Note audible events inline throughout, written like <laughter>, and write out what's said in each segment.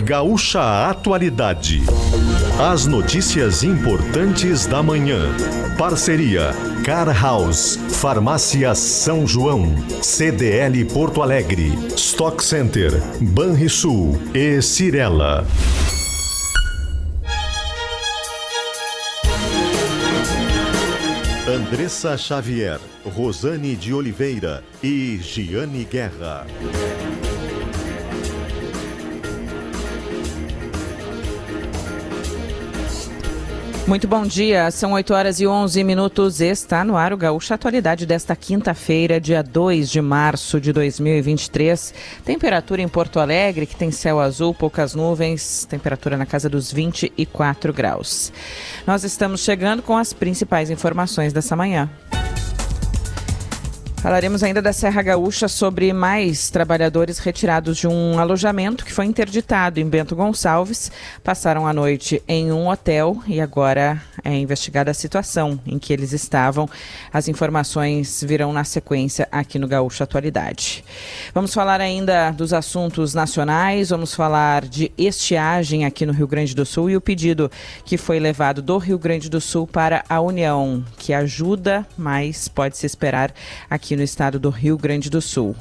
Gaúcha Atualidade. As notícias importantes da manhã. Parceria Car House, Farmácia São João, CDL Porto Alegre, Stock Center, Banrisul e Cirela. Andressa Xavier, Rosane de Oliveira e Giane Guerra. Muito bom dia, são 8 horas e 11 minutos. Está no ar o Gaúcha Atualidade desta quinta-feira, dia 2 de março de 2023. Temperatura em Porto Alegre, que tem céu azul, poucas nuvens, temperatura na casa dos 24 graus. Nós estamos chegando com as principais informações dessa manhã. Falaremos ainda da Serra Gaúcha sobre mais trabalhadores retirados de um alojamento que foi interditado em Bento Gonçalves. Passaram a noite em um hotel e agora é investigada a situação em que eles estavam. As informações virão na sequência aqui no Gaúcha Atualidade. Vamos falar ainda dos assuntos nacionais, vamos falar de estiagem aqui no Rio Grande do Sul e o pedido que foi levado do Rio Grande do Sul para a União, que ajuda, mas pode se esperar aqui aqui no estado do Rio Grande do Sul.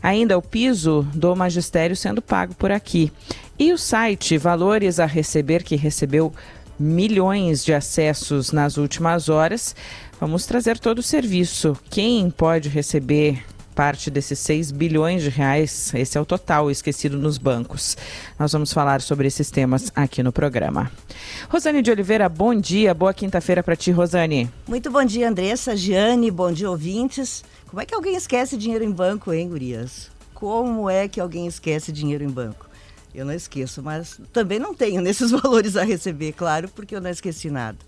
Ainda o piso do magistério sendo pago por aqui. E o site Valores a Receber, que recebeu milhões de acessos nas últimas horas. Vamos trazer todo o serviço. Quem pode receber parte desses 6 bilhões de reais, esse é o total esquecido nos bancos. Nós vamos falar sobre esses temas aqui no programa. Rosane de Oliveira, bom dia, boa quinta-feira para ti, Rosane. Muito bom dia, Andressa, Giane, bom dia, ouvintes. Como é que alguém esquece dinheiro em banco, hein, gurias? Como é que alguém esquece dinheiro em banco? Eu não esqueço, mas também não tenho <laughs> nesses valores a receber, claro, porque eu não esqueci nada.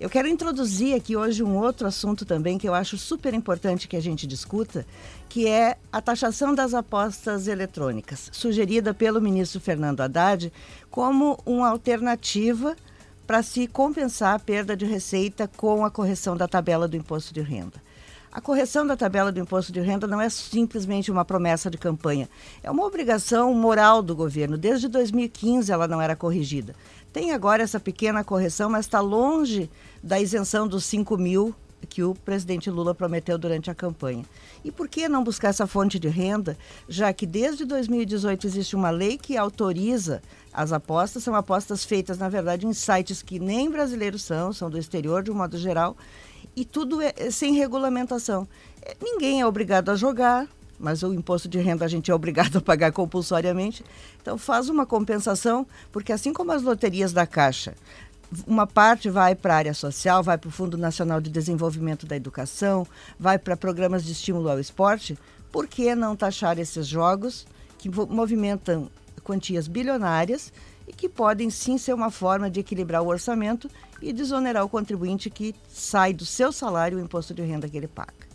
Eu quero introduzir aqui hoje um outro assunto também que eu acho super importante que a gente discuta, que é a taxação das apostas eletrônicas, sugerida pelo ministro Fernando Haddad como uma alternativa para se compensar a perda de receita com a correção da tabela do imposto de renda. A correção da tabela do imposto de renda não é simplesmente uma promessa de campanha, é uma obrigação moral do governo. Desde 2015 ela não era corrigida. Tem agora essa pequena correção, mas está longe da isenção dos 5 mil que o presidente Lula prometeu durante a campanha. E por que não buscar essa fonte de renda, já que desde 2018 existe uma lei que autoriza as apostas, são apostas feitas, na verdade, em sites que nem brasileiros são, são do exterior de um modo geral, e tudo é, é sem regulamentação. É, ninguém é obrigado a jogar, mas o imposto de renda a gente é obrigado a pagar compulsoriamente. Então faz uma compensação, porque assim como as loterias da Caixa, uma parte vai para a área social, vai para o Fundo Nacional de Desenvolvimento da Educação, vai para programas de estímulo ao esporte, por que não taxar esses jogos que movimentam quantias bilionárias e que podem sim ser uma forma de equilibrar o orçamento e desonerar o contribuinte que sai do seu salário o imposto de renda que ele paga.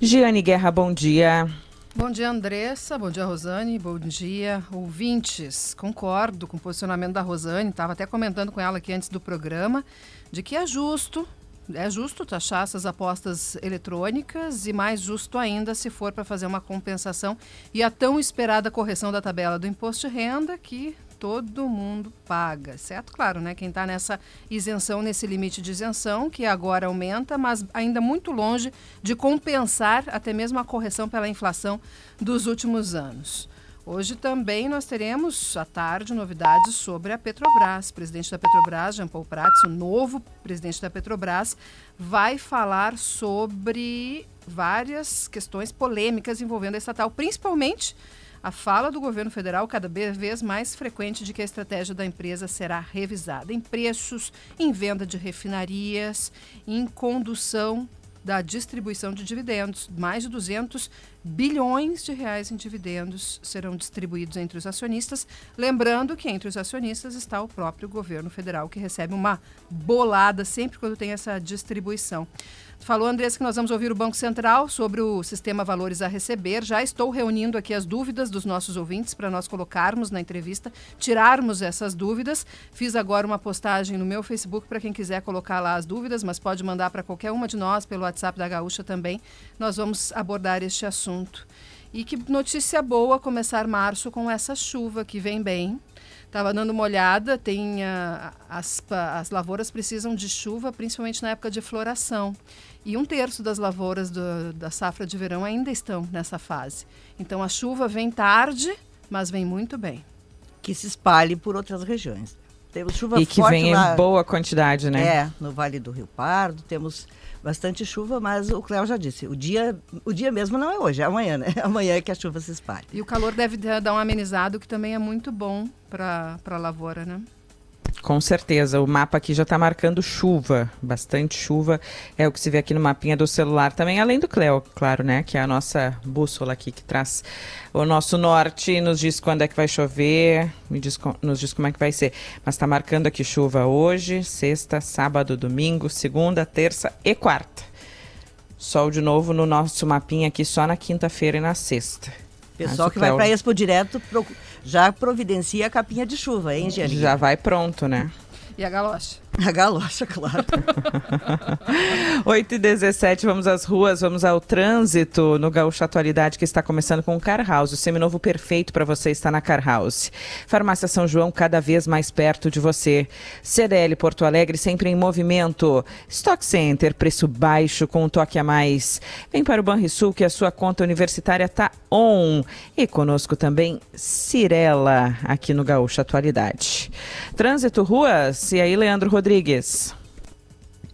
Giane Guerra, bom dia. Bom dia, Andressa. Bom dia, Rosane. Bom dia, ouvintes. Concordo com o posicionamento da Rosane. Estava até comentando com ela aqui antes do programa de que é justo, é justo taxar essas apostas eletrônicas e mais justo ainda se for para fazer uma compensação e a tão esperada correção da tabela do imposto de renda que todo mundo paga, certo? Claro, né? Quem está nessa isenção, nesse limite de isenção, que agora aumenta, mas ainda muito longe de compensar até mesmo a correção pela inflação dos últimos anos. Hoje também nós teremos à tarde novidades sobre a Petrobras. O presidente da Petrobras, Jean Paul Prats, o novo presidente da Petrobras, vai falar sobre várias questões polêmicas envolvendo a estatal, principalmente a fala do governo federal cada vez mais frequente de que a estratégia da empresa será revisada em preços, em venda de refinarias, em condução da distribuição de dividendos. Mais de 200 bilhões de reais em dividendos serão distribuídos entre os acionistas. Lembrando que entre os acionistas está o próprio governo federal, que recebe uma bolada sempre quando tem essa distribuição. Falou, Andressa, que nós vamos ouvir o Banco Central sobre o sistema Valores a Receber. Já estou reunindo aqui as dúvidas dos nossos ouvintes para nós colocarmos na entrevista, tirarmos essas dúvidas. Fiz agora uma postagem no meu Facebook para quem quiser colocar lá as dúvidas, mas pode mandar para qualquer uma de nós pelo WhatsApp da Gaúcha também. Nós vamos abordar este assunto. E que notícia boa começar março com essa chuva que vem bem. Estava dando uma olhada, tem uh, as, as lavouras precisam de chuva, principalmente na época de floração. E um terço das lavouras do, da safra de verão ainda estão nessa fase. Então a chuva vem tarde, mas vem muito bem. Que se espalhe por outras regiões. Temos chuva e que vem lá, em boa quantidade, né? É, no Vale do Rio Pardo, temos bastante chuva, mas o Cléo já disse, o dia, o dia mesmo não é hoje, é amanhã, né? <laughs> Amanhã é que a chuva se espalha. E o calor deve dar um amenizado, que também é muito bom para a lavoura, né? Com certeza, o mapa aqui já está marcando chuva, bastante chuva, é o que se vê aqui no mapinha do celular também, além do Cleo, claro, né, que é a nossa bússola aqui que traz o nosso norte, nos diz quando é que vai chover, diz, nos diz como é que vai ser. Mas está marcando aqui chuva hoje, sexta, sábado, domingo, segunda, terça e quarta. Sol de novo no nosso mapinha aqui só na quinta-feira e na sexta. Pessoal que vai para Expo Direto já providencia a capinha de chuva, hein, Angélica? Já vai pronto, né? E a galocha. <laughs> A galocha, claro. <laughs> 8 e 17 vamos às ruas, vamos ao trânsito no Gaúcho Atualidade, que está começando com o Car House. O seminovo perfeito para você está na Car House. Farmácia São João, cada vez mais perto de você. CDL Porto Alegre, sempre em movimento. Stock Center, preço baixo com um toque a mais. Vem para o Banrisul, que a sua conta universitária está on. E conosco também Cirela, aqui no Gaúcho Atualidade. Trânsito, ruas. E aí, Leandro Rodrigues? Rodrigues.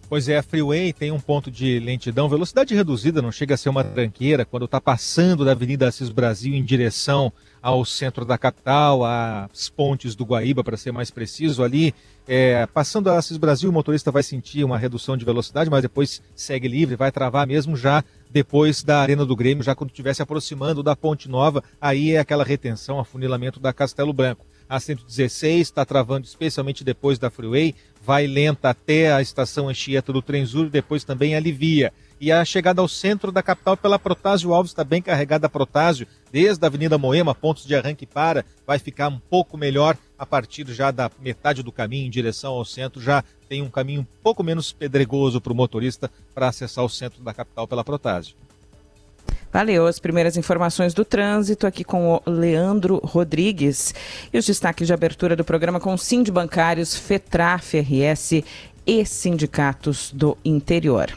Pois é, a Freeway tem um ponto de lentidão, velocidade reduzida, não chega a ser uma tranqueira, quando está passando da Avenida Assis Brasil em direção ao centro da capital, às pontes do Guaíba, para ser mais preciso, ali, é, passando a Assis Brasil, o motorista vai sentir uma redução de velocidade, mas depois segue livre, vai travar mesmo já depois da Arena do Grêmio, já quando estiver se aproximando da Ponte Nova, aí é aquela retenção, afunilamento da Castelo Branco. A 116 está travando especialmente depois da Freeway, vai lenta até a estação Anchieta do Trenzur e depois também alivia. E a chegada ao centro da capital pela Protásio Alves está bem carregada a Protásio, desde a Avenida Moema, pontos de arranque para, vai ficar um pouco melhor a partir já da metade do caminho em direção ao centro, já tem um caminho um pouco menos pedregoso para o motorista para acessar o centro da capital pela Protásio. Valeu, as primeiras informações do trânsito aqui com o Leandro Rodrigues. E os destaques de abertura do programa com Sind Bancários, FETRA, FRS e sindicatos do interior.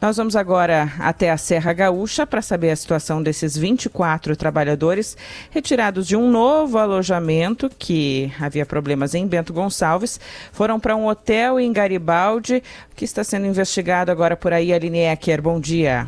Nós vamos agora até a Serra Gaúcha para saber a situação desses 24 trabalhadores retirados de um novo alojamento que havia problemas em Bento Gonçalves. Foram para um hotel em Garibaldi que está sendo investigado agora por aí. Aline Ecker. Bom dia,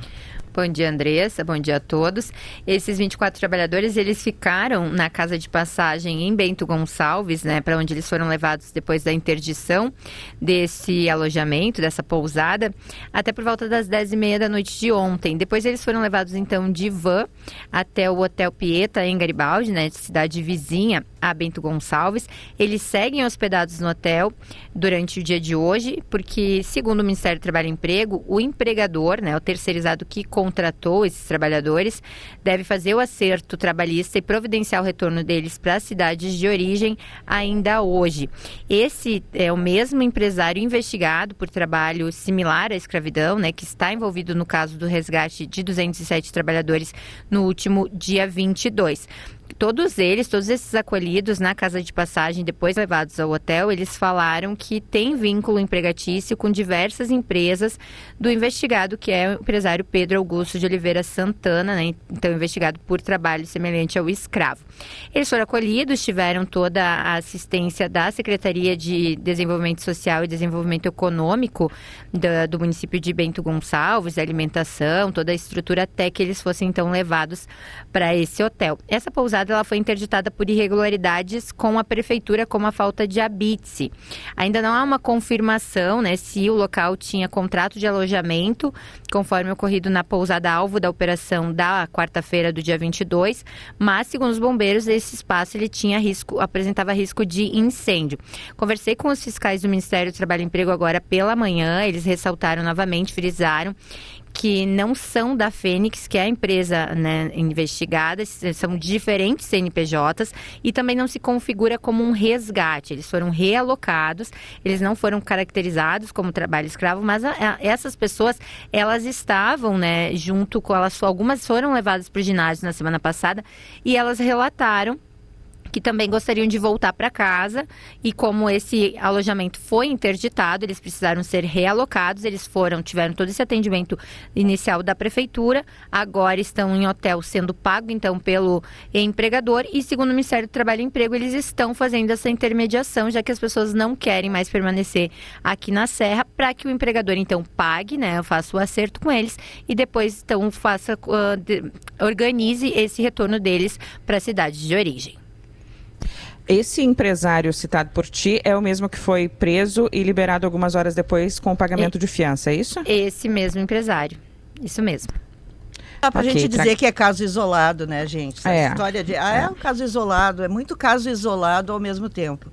Andressa. Bom dia a todos. Esses 24 trabalhadores, eles ficaram na casa de passagem em Bento Gonçalves, né, para onde eles foram levados depois da interdição desse alojamento, dessa pousada, até por volta das 10 e meia da noite de ontem. Depois eles foram levados, então, de van até o Hotel Pieta, em Garibaldi, né, cidade vizinha a Bento Gonçalves. Eles seguem hospedados no hotel durante o dia de hoje, porque, segundo o Ministério do Trabalho e Emprego, o empregador, né, o terceirizado que contratou esses trabalhadores deve fazer o acerto trabalhista e providenciar o retorno deles para as cidades de origem ainda hoje. Esse é o mesmo empresário investigado por trabalho similar à escravidão, né, que está envolvido no caso do resgate de 207 trabalhadores no último dia 22 todos eles, todos esses acolhidos na casa de passagem, depois levados ao hotel, eles falaram que tem vínculo empregatício com diversas empresas do investigado, que é o empresário Pedro Augusto de Oliveira Santana, né? então investigado por trabalho semelhante ao escravo. Eles foram acolhidos, tiveram toda a assistência da Secretaria de Desenvolvimento Social e Desenvolvimento Econômico do, do município de Bento Gonçalves, alimentação, toda a estrutura até que eles fossem então levados para esse hotel. Essa pousada ela foi interditada por irregularidades com a prefeitura, como a falta de habite. Ainda não há uma confirmação né, se o local tinha contrato de alojamento, conforme ocorrido na pousada alvo da operação da quarta-feira do dia 22, mas, segundo os bombeiros, esse espaço ele tinha risco, apresentava risco de incêndio. Conversei com os fiscais do Ministério do Trabalho e Emprego agora pela manhã, eles ressaltaram novamente, frisaram que não são da Fênix, que é a empresa né, investigada, são diferentes CNPJs e também não se configura como um resgate. Eles foram realocados, eles não foram caracterizados como trabalho escravo, mas a, a, essas pessoas, elas estavam, né, junto com elas, algumas foram levadas para o ginásio na semana passada e elas relataram que também gostariam de voltar para casa. E como esse alojamento foi interditado, eles precisaram ser realocados, eles foram, tiveram todo esse atendimento inicial da prefeitura, agora estão em hotel sendo pago então pelo empregador. E segundo o Ministério do Trabalho e Emprego, eles estão fazendo essa intermediação, já que as pessoas não querem mais permanecer aqui na Serra, para que o empregador então pague, né, faça o acerto com eles e depois então faça uh, organize esse retorno deles para a cidade de origem. Esse empresário citado por ti é o mesmo que foi preso e liberado algumas horas depois com o pagamento e, de fiança, é isso? Esse mesmo empresário. Isso mesmo. Dá pra okay, gente dizer tra... que é caso isolado, né, gente? Essa é. história de. Ah, é. é um caso isolado, é muito caso isolado ao mesmo tempo.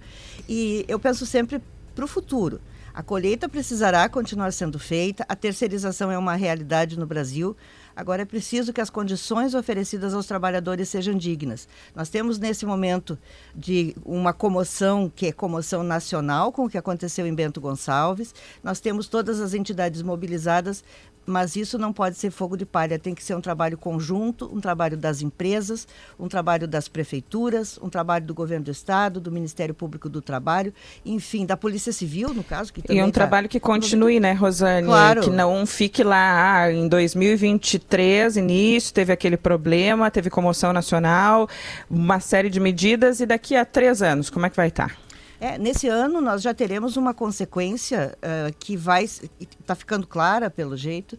E eu penso sempre para o futuro. A colheita precisará continuar sendo feita, a terceirização é uma realidade no Brasil. Agora é preciso que as condições oferecidas aos trabalhadores sejam dignas. Nós temos nesse momento de uma comoção que é comoção nacional com o que aconteceu em Bento Gonçalves. Nós temos todas as entidades mobilizadas mas isso não pode ser fogo de palha, tem que ser um trabalho conjunto, um trabalho das empresas, um trabalho das prefeituras, um trabalho do governo do estado, do Ministério Público do Trabalho, enfim, da Polícia Civil, no caso. Que e um tá... trabalho que continue, né, Rosane? Claro. Que não fique lá ah, em 2023, início, teve aquele problema, teve comoção nacional, uma série de medidas, e daqui a três anos, como é que vai estar? É, nesse ano nós já teremos uma consequência uh, que vai está ficando clara pelo jeito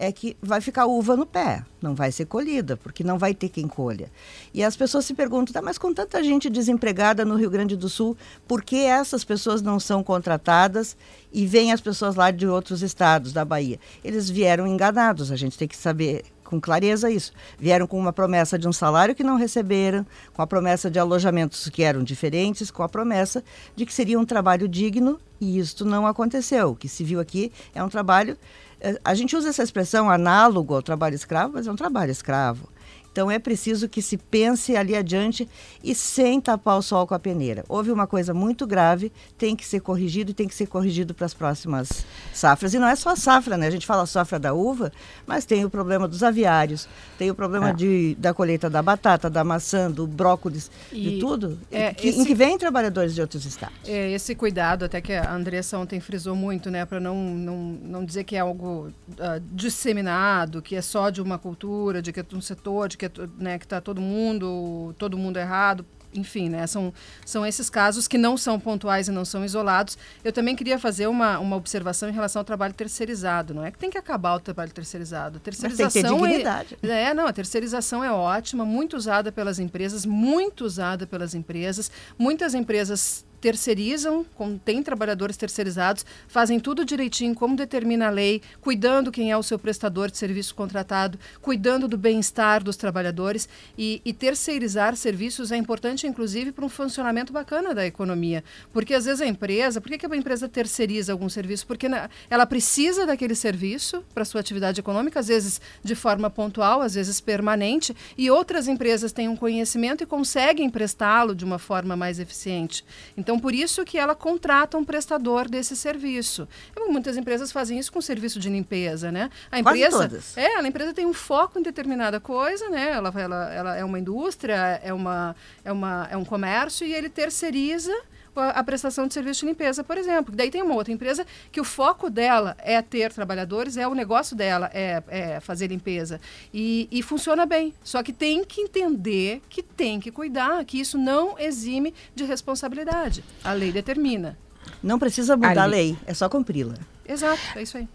é que vai ficar uva no pé, não vai ser colhida, porque não vai ter quem colha. E as pessoas se perguntam, tá, mas com tanta gente desempregada no Rio Grande do Sul, por que essas pessoas não são contratadas e vêm as pessoas lá de outros estados da Bahia? Eles vieram enganados, a gente tem que saber com clareza isso. Vieram com uma promessa de um salário que não receberam, com a promessa de alojamentos que eram diferentes, com a promessa de que seria um trabalho digno e isto não aconteceu. O que se viu aqui é um trabalho. Eh, a gente usa essa expressão análogo ao trabalho escravo, mas é um trabalho escravo. Então é preciso que se pense ali adiante e sem tapar o sol com a peneira. Houve uma coisa muito grave, tem que ser corrigido e tem que ser corrigido para as próximas safras. E não é só a safra, né? A gente fala safra da uva, mas tem o problema dos aviários, tem o problema é. de, da colheita da batata, da maçã, do brócolis, e de tudo, é, que, esse, em que vêm trabalhadores de outros estados. É, esse cuidado, até que a Andressa ontem frisou muito, né? Para não, não, não dizer que é algo uh, disseminado, que é só de uma cultura, de que é de um setor, de que é, né, que está todo mundo, todo mundo errado. Enfim, né, são, são esses casos que não são pontuais e não são isolados. Eu também queria fazer uma, uma observação em relação ao trabalho terceirizado. Não é que tem que acabar o trabalho terceirizado. A terceirização Mas tem que ter dignidade. É, é, não, a terceirização é ótima, muito usada pelas empresas, muito usada pelas empresas. Muitas empresas terceirizam, tem trabalhadores terceirizados, fazem tudo direitinho, como determina a lei, cuidando quem é o seu prestador de serviço contratado, cuidando do bem-estar dos trabalhadores. E, e, terceirizar serviços é importante, inclusive, para um funcionamento bacana da economia. Porque às vezes a empresa, por que, que a empresa terceiriza algum serviço? Porque ela precisa daquele serviço para sua atividade econômica, às vezes de forma pontual, às vezes permanente, e outras empresas têm um conhecimento e conseguem prestá-lo de uma forma mais eficiente. Então, então, por isso que ela contrata um prestador desse serviço. Muitas empresas fazem isso com serviço de limpeza, né? A empresa, Quase todas. É, a empresa tem um foco em determinada coisa, né? Ela, ela, ela é uma indústria, é, uma, é, uma, é um comércio e ele terceiriza a, prestação de serviço de limpeza, por exemplo. Daí tem uma outra empresa que o foco dela é ter trabalhadores, é o negócio dela, é, é fazer limpeza. E, e, funciona bem. Só que tem que entender que tem que cuidar, que isso não exime de responsabilidade. A lei determina. Não precisa mudar a lei, é só cumpri-la. Exato, é isso aí.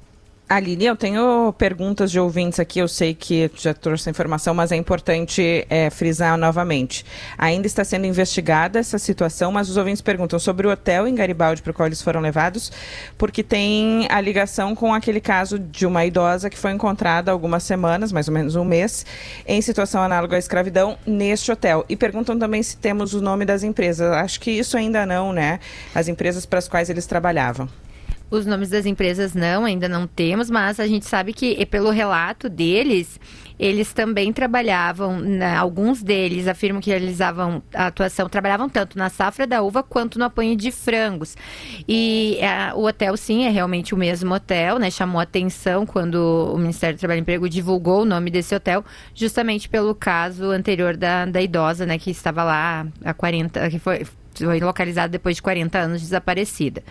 Aline, eu tenho perguntas de ouvintes aqui, eu sei que já trouxe a informação, mas é importante é, frisar novamente. Ainda está sendo investigada essa situação, mas os ouvintes perguntam sobre o hotel em Garibaldi para o qual eles foram levados, porque tem a ligação com aquele caso de uma idosa que foi encontrada há algumas semanas, mais ou menos um mês, em situação análoga à escravidão neste hotel. E perguntam também se temos o nome das empresas. Acho que isso ainda não, né? As empresas para as quais eles trabalhavam. Os nomes das empresas não, ainda não temos, mas a gente sabe que, pelo relato deles, eles também trabalhavam, né, alguns deles afirmam que realizavam a atuação, trabalhavam tanto na safra da uva quanto no apanho de frangos. E a, o hotel, sim, é realmente o mesmo hotel, né? Chamou atenção quando o Ministério do Trabalho e Emprego divulgou o nome desse hotel, justamente pelo caso anterior da, da idosa, né, que estava lá há 40, que foi, foi localizada depois de 40 anos desaparecida.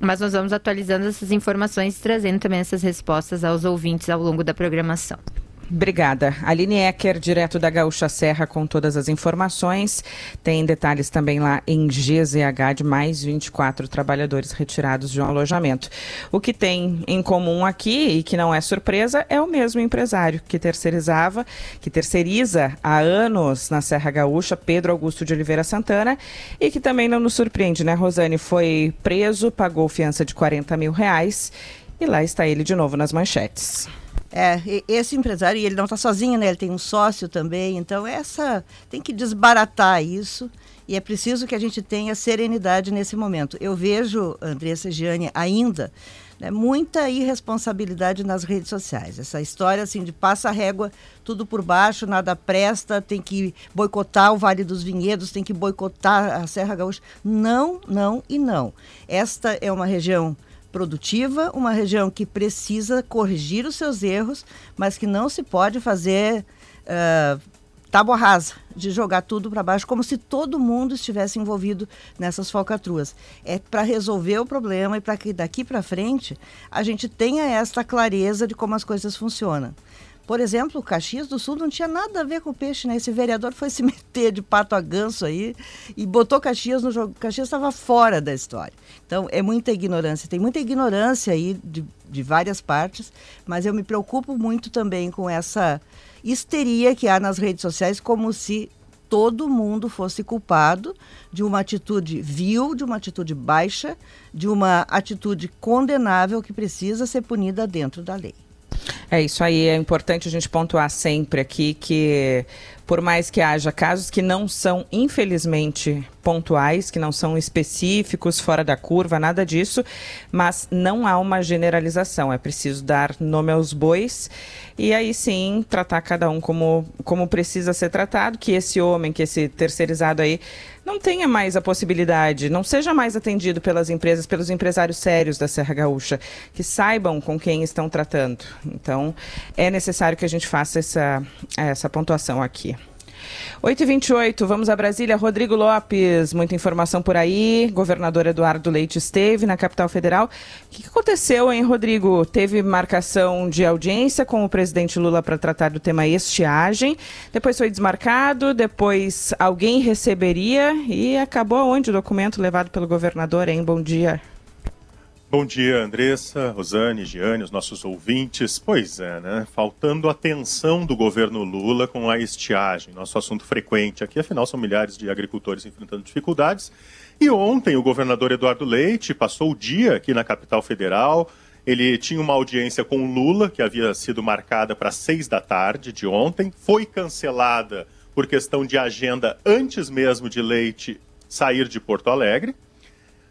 Mas nós vamos atualizando essas informações e trazendo também essas respostas aos ouvintes ao longo da programação. Obrigada. Aline Ecker, direto da Gaúcha Serra, com todas as informações. Tem detalhes também lá em GZH de mais 24 trabalhadores retirados de um alojamento. O que tem em comum aqui, e que não é surpresa, é o mesmo empresário que terceirizava, que terceiriza há anos na Serra Gaúcha, Pedro Augusto de Oliveira Santana, e que também não nos surpreende, né, Rosane? Foi preso, pagou fiança de 40 mil reais e lá está ele de novo nas manchetes. É, esse empresário, e ele não está sozinho, né? Ele tem um sócio também, então essa tem que desbaratar isso e é preciso que a gente tenha serenidade nesse momento. Eu vejo, Andressa Gianni, ainda né, muita irresponsabilidade nas redes sociais. Essa história assim de passa régua, tudo por baixo, nada presta, tem que boicotar o Vale dos Vinhedos, tem que boicotar a Serra Gaúcha. Não, não e não. Esta é uma região produtiva, uma região que precisa corrigir os seus erros, mas que não se pode fazer uh, tábua rasa, de jogar tudo para baixo, como se todo mundo estivesse envolvido nessas falcatruas. É para resolver o problema e para que daqui para frente a gente tenha esta clareza de como as coisas funcionam. Por exemplo, Caxias do Sul não tinha nada a ver com o peixe, né? Esse vereador foi se <laughs> meter de pato a ganso aí e botou Caxias no jogo. Caxias estava fora da história. Então, é muita ignorância. Tem muita ignorância aí de, de várias partes, mas eu me preocupo muito também com essa histeria que há nas redes sociais, como se todo mundo fosse culpado de uma atitude vil, de uma atitude baixa, de uma atitude condenável que precisa ser punida dentro da lei. É isso aí, é importante a gente pontuar sempre aqui que, por mais que haja casos que não são, infelizmente, pontuais, que não são específicos, fora da curva, nada disso, mas não há uma generalização. É preciso dar nome aos bois e aí sim tratar cada um como, como precisa ser tratado, que esse homem, que esse terceirizado aí não tenha mais a possibilidade, não seja mais atendido pelas empresas, pelos empresários sérios da Serra Gaúcha, que saibam com quem estão tratando. Então, é necessário que a gente faça essa, essa pontuação aqui. 8h28, vamos a Brasília. Rodrigo Lopes, muita informação por aí. Governador Eduardo Leite esteve na capital federal. O que aconteceu, hein, Rodrigo? Teve marcação de audiência com o presidente Lula para tratar do tema estiagem. Depois foi desmarcado, depois alguém receberia e acabou onde o documento levado pelo governador, hein? Bom dia. Bom dia, Andressa, Rosane, Giane, os nossos ouvintes. Pois é, né? Faltando atenção do governo Lula com a estiagem, nosso assunto frequente aqui, afinal são milhares de agricultores enfrentando dificuldades. E ontem o governador Eduardo Leite passou o dia aqui na capital federal. Ele tinha uma audiência com o Lula, que havia sido marcada para seis da tarde de ontem, foi cancelada por questão de agenda antes mesmo de Leite sair de Porto Alegre.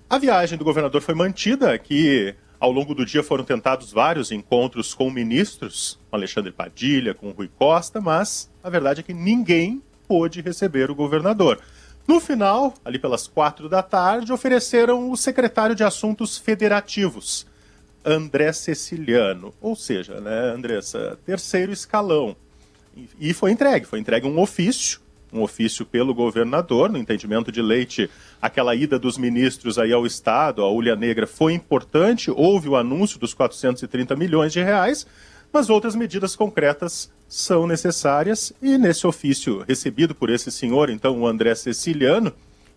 A viagem do governador foi mantida, aqui ao longo do dia foram tentados vários encontros com ministros, com Alexandre Padilha, com Rui Costa, mas a verdade é que ninguém pôde receber o governador. No final, ali pelas quatro da tarde, ofereceram o secretário de Assuntos Federativos, André Ceciliano, ou seja, né, Andressa, terceiro escalão. E foi entregue, foi entregue um ofício um ofício pelo governador, no entendimento de Leite, aquela ida dos ministros aí ao Estado, a Ulha Negra, foi importante, houve o anúncio dos 430 milhões de reais, mas outras medidas concretas são necessárias e nesse ofício recebido por esse senhor, então o André Ceciliano,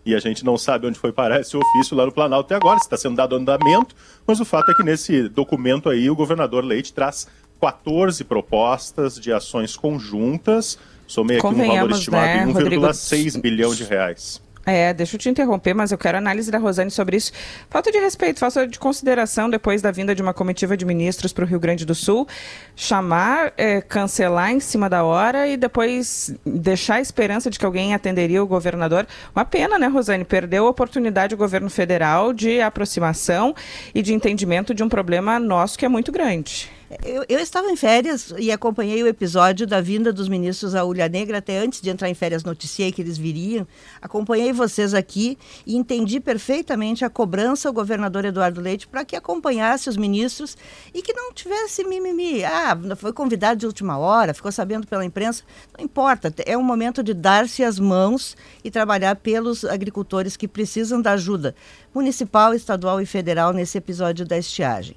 e a gente não sabe onde foi parar esse ofício lá no Planalto até agora, se está sendo dado andamento, mas o fato é que nesse documento aí o governador Leite traz 14 propostas de ações conjuntas Somei aqui um valor estimado né, em 1,6 bilhão de reais. É, deixa eu te interromper, mas eu quero análise da Rosane sobre isso. Falta de respeito, falta de consideração depois da vinda de uma comitiva de ministros para o Rio Grande do Sul, chamar, é, cancelar em cima da hora e depois deixar a esperança de que alguém atenderia o governador. Uma pena, né, Rosane? Perdeu a oportunidade o governo federal de aproximação e de entendimento de um problema nosso que é muito grande. Eu, eu, estava em férias e acompanhei o episódio da vinda dos ministros à Ulha Negra, até antes de entrar em férias noticiei que eles viriam. Acompanhei vocês aqui e entendi perfeitamente a cobrança ao governador Eduardo Leite para que acompanhasse os ministros e que não tivesse mimimi. Ah, foi convidado de última hora, ficou sabendo pela imprensa. Não importa, é um momento de dar-se as mãos e trabalhar pelos agricultores que precisam da ajuda municipal, estadual e federal nesse episódio da estiagem.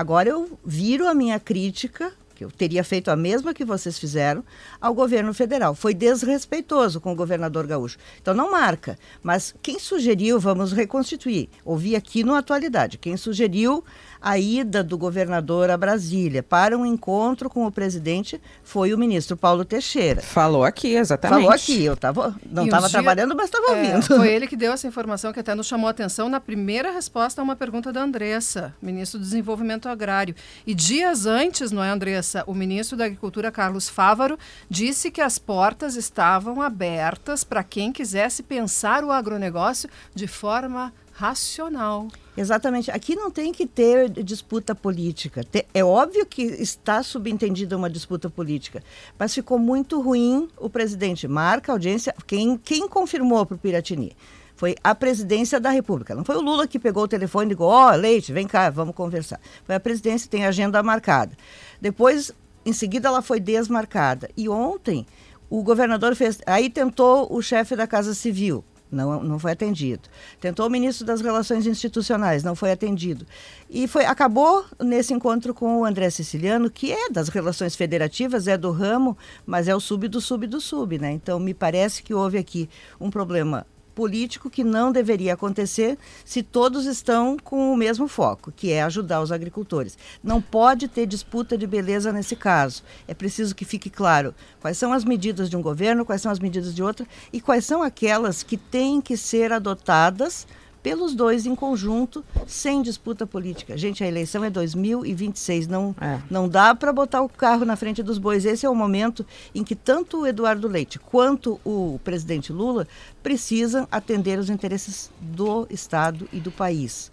Agora eu viro a minha crítica, que eu teria feito a mesma que vocês fizeram, ao governo federal. Foi desrespeitoso com o governador gaúcho. Então não marca. Mas quem sugeriu, vamos reconstituir, ouvi aqui no Atualidade, quem sugeriu a ida do governador a Brasília para um encontro com o presidente foi o ministro Paulo Teixeira. Falou aqui, exatamente. Falou aqui, eu tava, não estava dia... trabalhando, mas estava é, ouvindo. Foi <laughs> ele que deu essa informação que até nos chamou a atenção na primeira resposta a uma pergunta da Andressa, ministro do Desenvolvimento Agrário. E dias antes, não é, Andressa, o ministro da Agricultura, Carlos Fávaro, disse que as portas estavam abertas para quem quisesse pensar o agronegócio de forma racional. Exatamente. Aqui não tem que ter disputa política. É óbvio que está subentendida uma disputa política, mas ficou muito ruim o presidente. Marca a audiência. Quem, quem confirmou para o Piratini? Foi a presidência da República. Não foi o Lula que pegou o telefone e ligou: Ó, oh, Leite, vem cá, vamos conversar. Foi a presidência, tem agenda marcada. Depois, em seguida, ela foi desmarcada. E ontem, o governador fez. Aí tentou o chefe da Casa Civil não, não foi atendido. Tentou o ministro das Relações Institucionais, não foi atendido. E foi, acabou nesse encontro com o André Siciliano, que é das relações federativas, é do ramo, mas é o sub do sub do sub, né? Então me parece que houve aqui um problema político que não deveria acontecer se todos estão com o mesmo foco, que é ajudar os agricultores. Não pode ter disputa de beleza nesse caso. É preciso que fique claro quais são as medidas de um governo, quais são as medidas de outro e quais são aquelas que têm que ser adotadas pelos dois em conjunto, sem disputa política. Gente, a eleição é 2026, não, é. não dá para botar o carro na frente dos bois. Esse é o momento em que tanto o Eduardo Leite quanto o presidente Lula precisam atender os interesses do Estado e do país.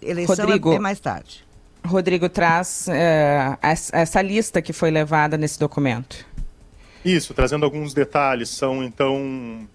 Eleição é Rodrigo, é mais tarde. Rodrigo traz é, essa lista que foi levada nesse documento. Isso, trazendo alguns detalhes. São, então,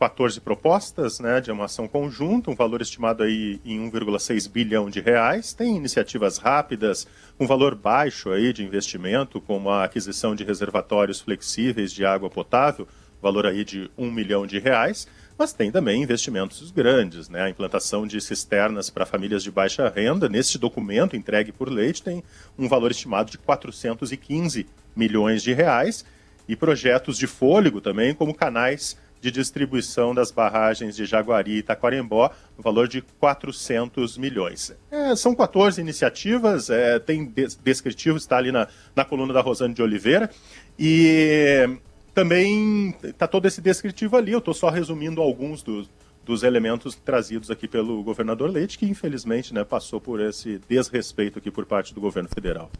14 propostas né, de uma ação conjunta, um valor estimado aí em 1,6 bilhão de reais. Tem iniciativas rápidas, um valor baixo aí de investimento, como a aquisição de reservatórios flexíveis de água potável, valor aí de 1 milhão de reais. Mas tem também investimentos grandes, né? A implantação de cisternas para famílias de baixa renda. Neste documento entregue por Leite tem um valor estimado de 415 milhões de reais e projetos de fôlego também, como canais de distribuição das barragens de Jaguari e Taquarembó, no valor de 400 milhões. É, são 14 iniciativas, é, tem descritivo, está ali na, na coluna da Rosane de Oliveira, e também está todo esse descritivo ali, eu estou só resumindo alguns dos, dos elementos trazidos aqui pelo governador Leite, que infelizmente né, passou por esse desrespeito aqui por parte do governo federal.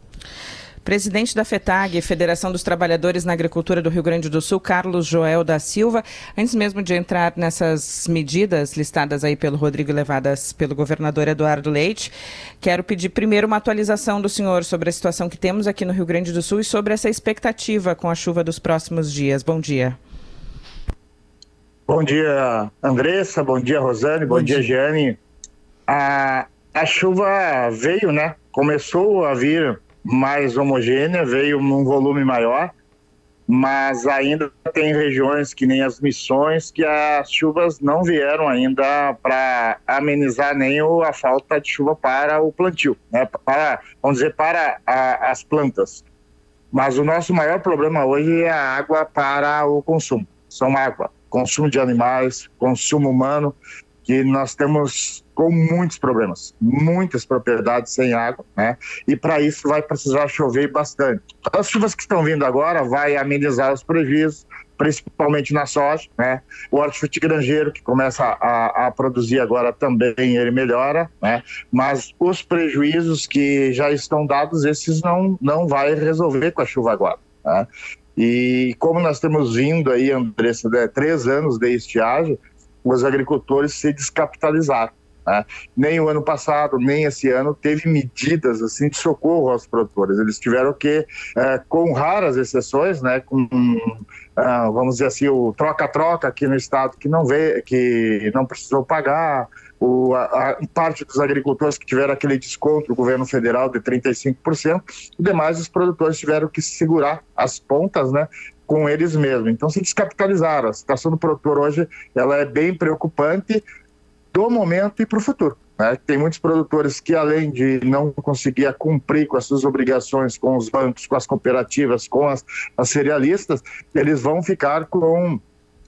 Presidente da FETAG, Federação dos Trabalhadores na Agricultura do Rio Grande do Sul, Carlos Joel da Silva. Antes mesmo de entrar nessas medidas listadas aí pelo Rodrigo levadas pelo governador Eduardo Leite, quero pedir primeiro uma atualização do senhor sobre a situação que temos aqui no Rio Grande do Sul e sobre essa expectativa com a chuva dos próximos dias. Bom dia. Bom dia, Andressa. Bom dia, Rosane. Bom, bom dia, dia, Giane. A, a chuva veio, né? Começou a vir mais homogênea, veio num volume maior, mas ainda tem regiões que nem as missões que as chuvas não vieram ainda para amenizar nem o, a falta de chuva para o plantio, né? para, vamos dizer, para a, as plantas. Mas o nosso maior problema hoje é a água para o consumo. São água, consumo de animais, consumo humano, que nós temos com muitos problemas, muitas propriedades sem água, né? E para isso vai precisar chover bastante. As chuvas que estão vindo agora vai amenizar os prejuízos, principalmente na soja, né? O hortifruti granjeiro que começa a, a, produzir agora também ele melhora, né? Mas os prejuízos que já estão dados, esses não não vai resolver com a chuva agora. Né? E como nós temos vindo aí, Andressa, né, três anos de estiagem, os agricultores se descapitalizaram. Né? Nem o ano passado, nem esse ano, teve medidas assim de socorro aos produtores. Eles tiveram que, é, com raras exceções, né, com, ah, vamos dizer assim, o troca-troca aqui no estado que não vê, que não precisou pagar, o, a, a, parte dos agricultores que tiveram aquele desconto do governo federal de 35%, e demais os produtores tiveram que segurar as pontas, né, com eles mesmos. Então se descapitalizaram. A situação do produtor hoje ela é bem preocupante do momento e para o futuro. Né? Tem muitos produtores que, além de não conseguir cumprir com as suas obrigações com os bancos, com as cooperativas, com as, as cerealistas, eles vão ficar com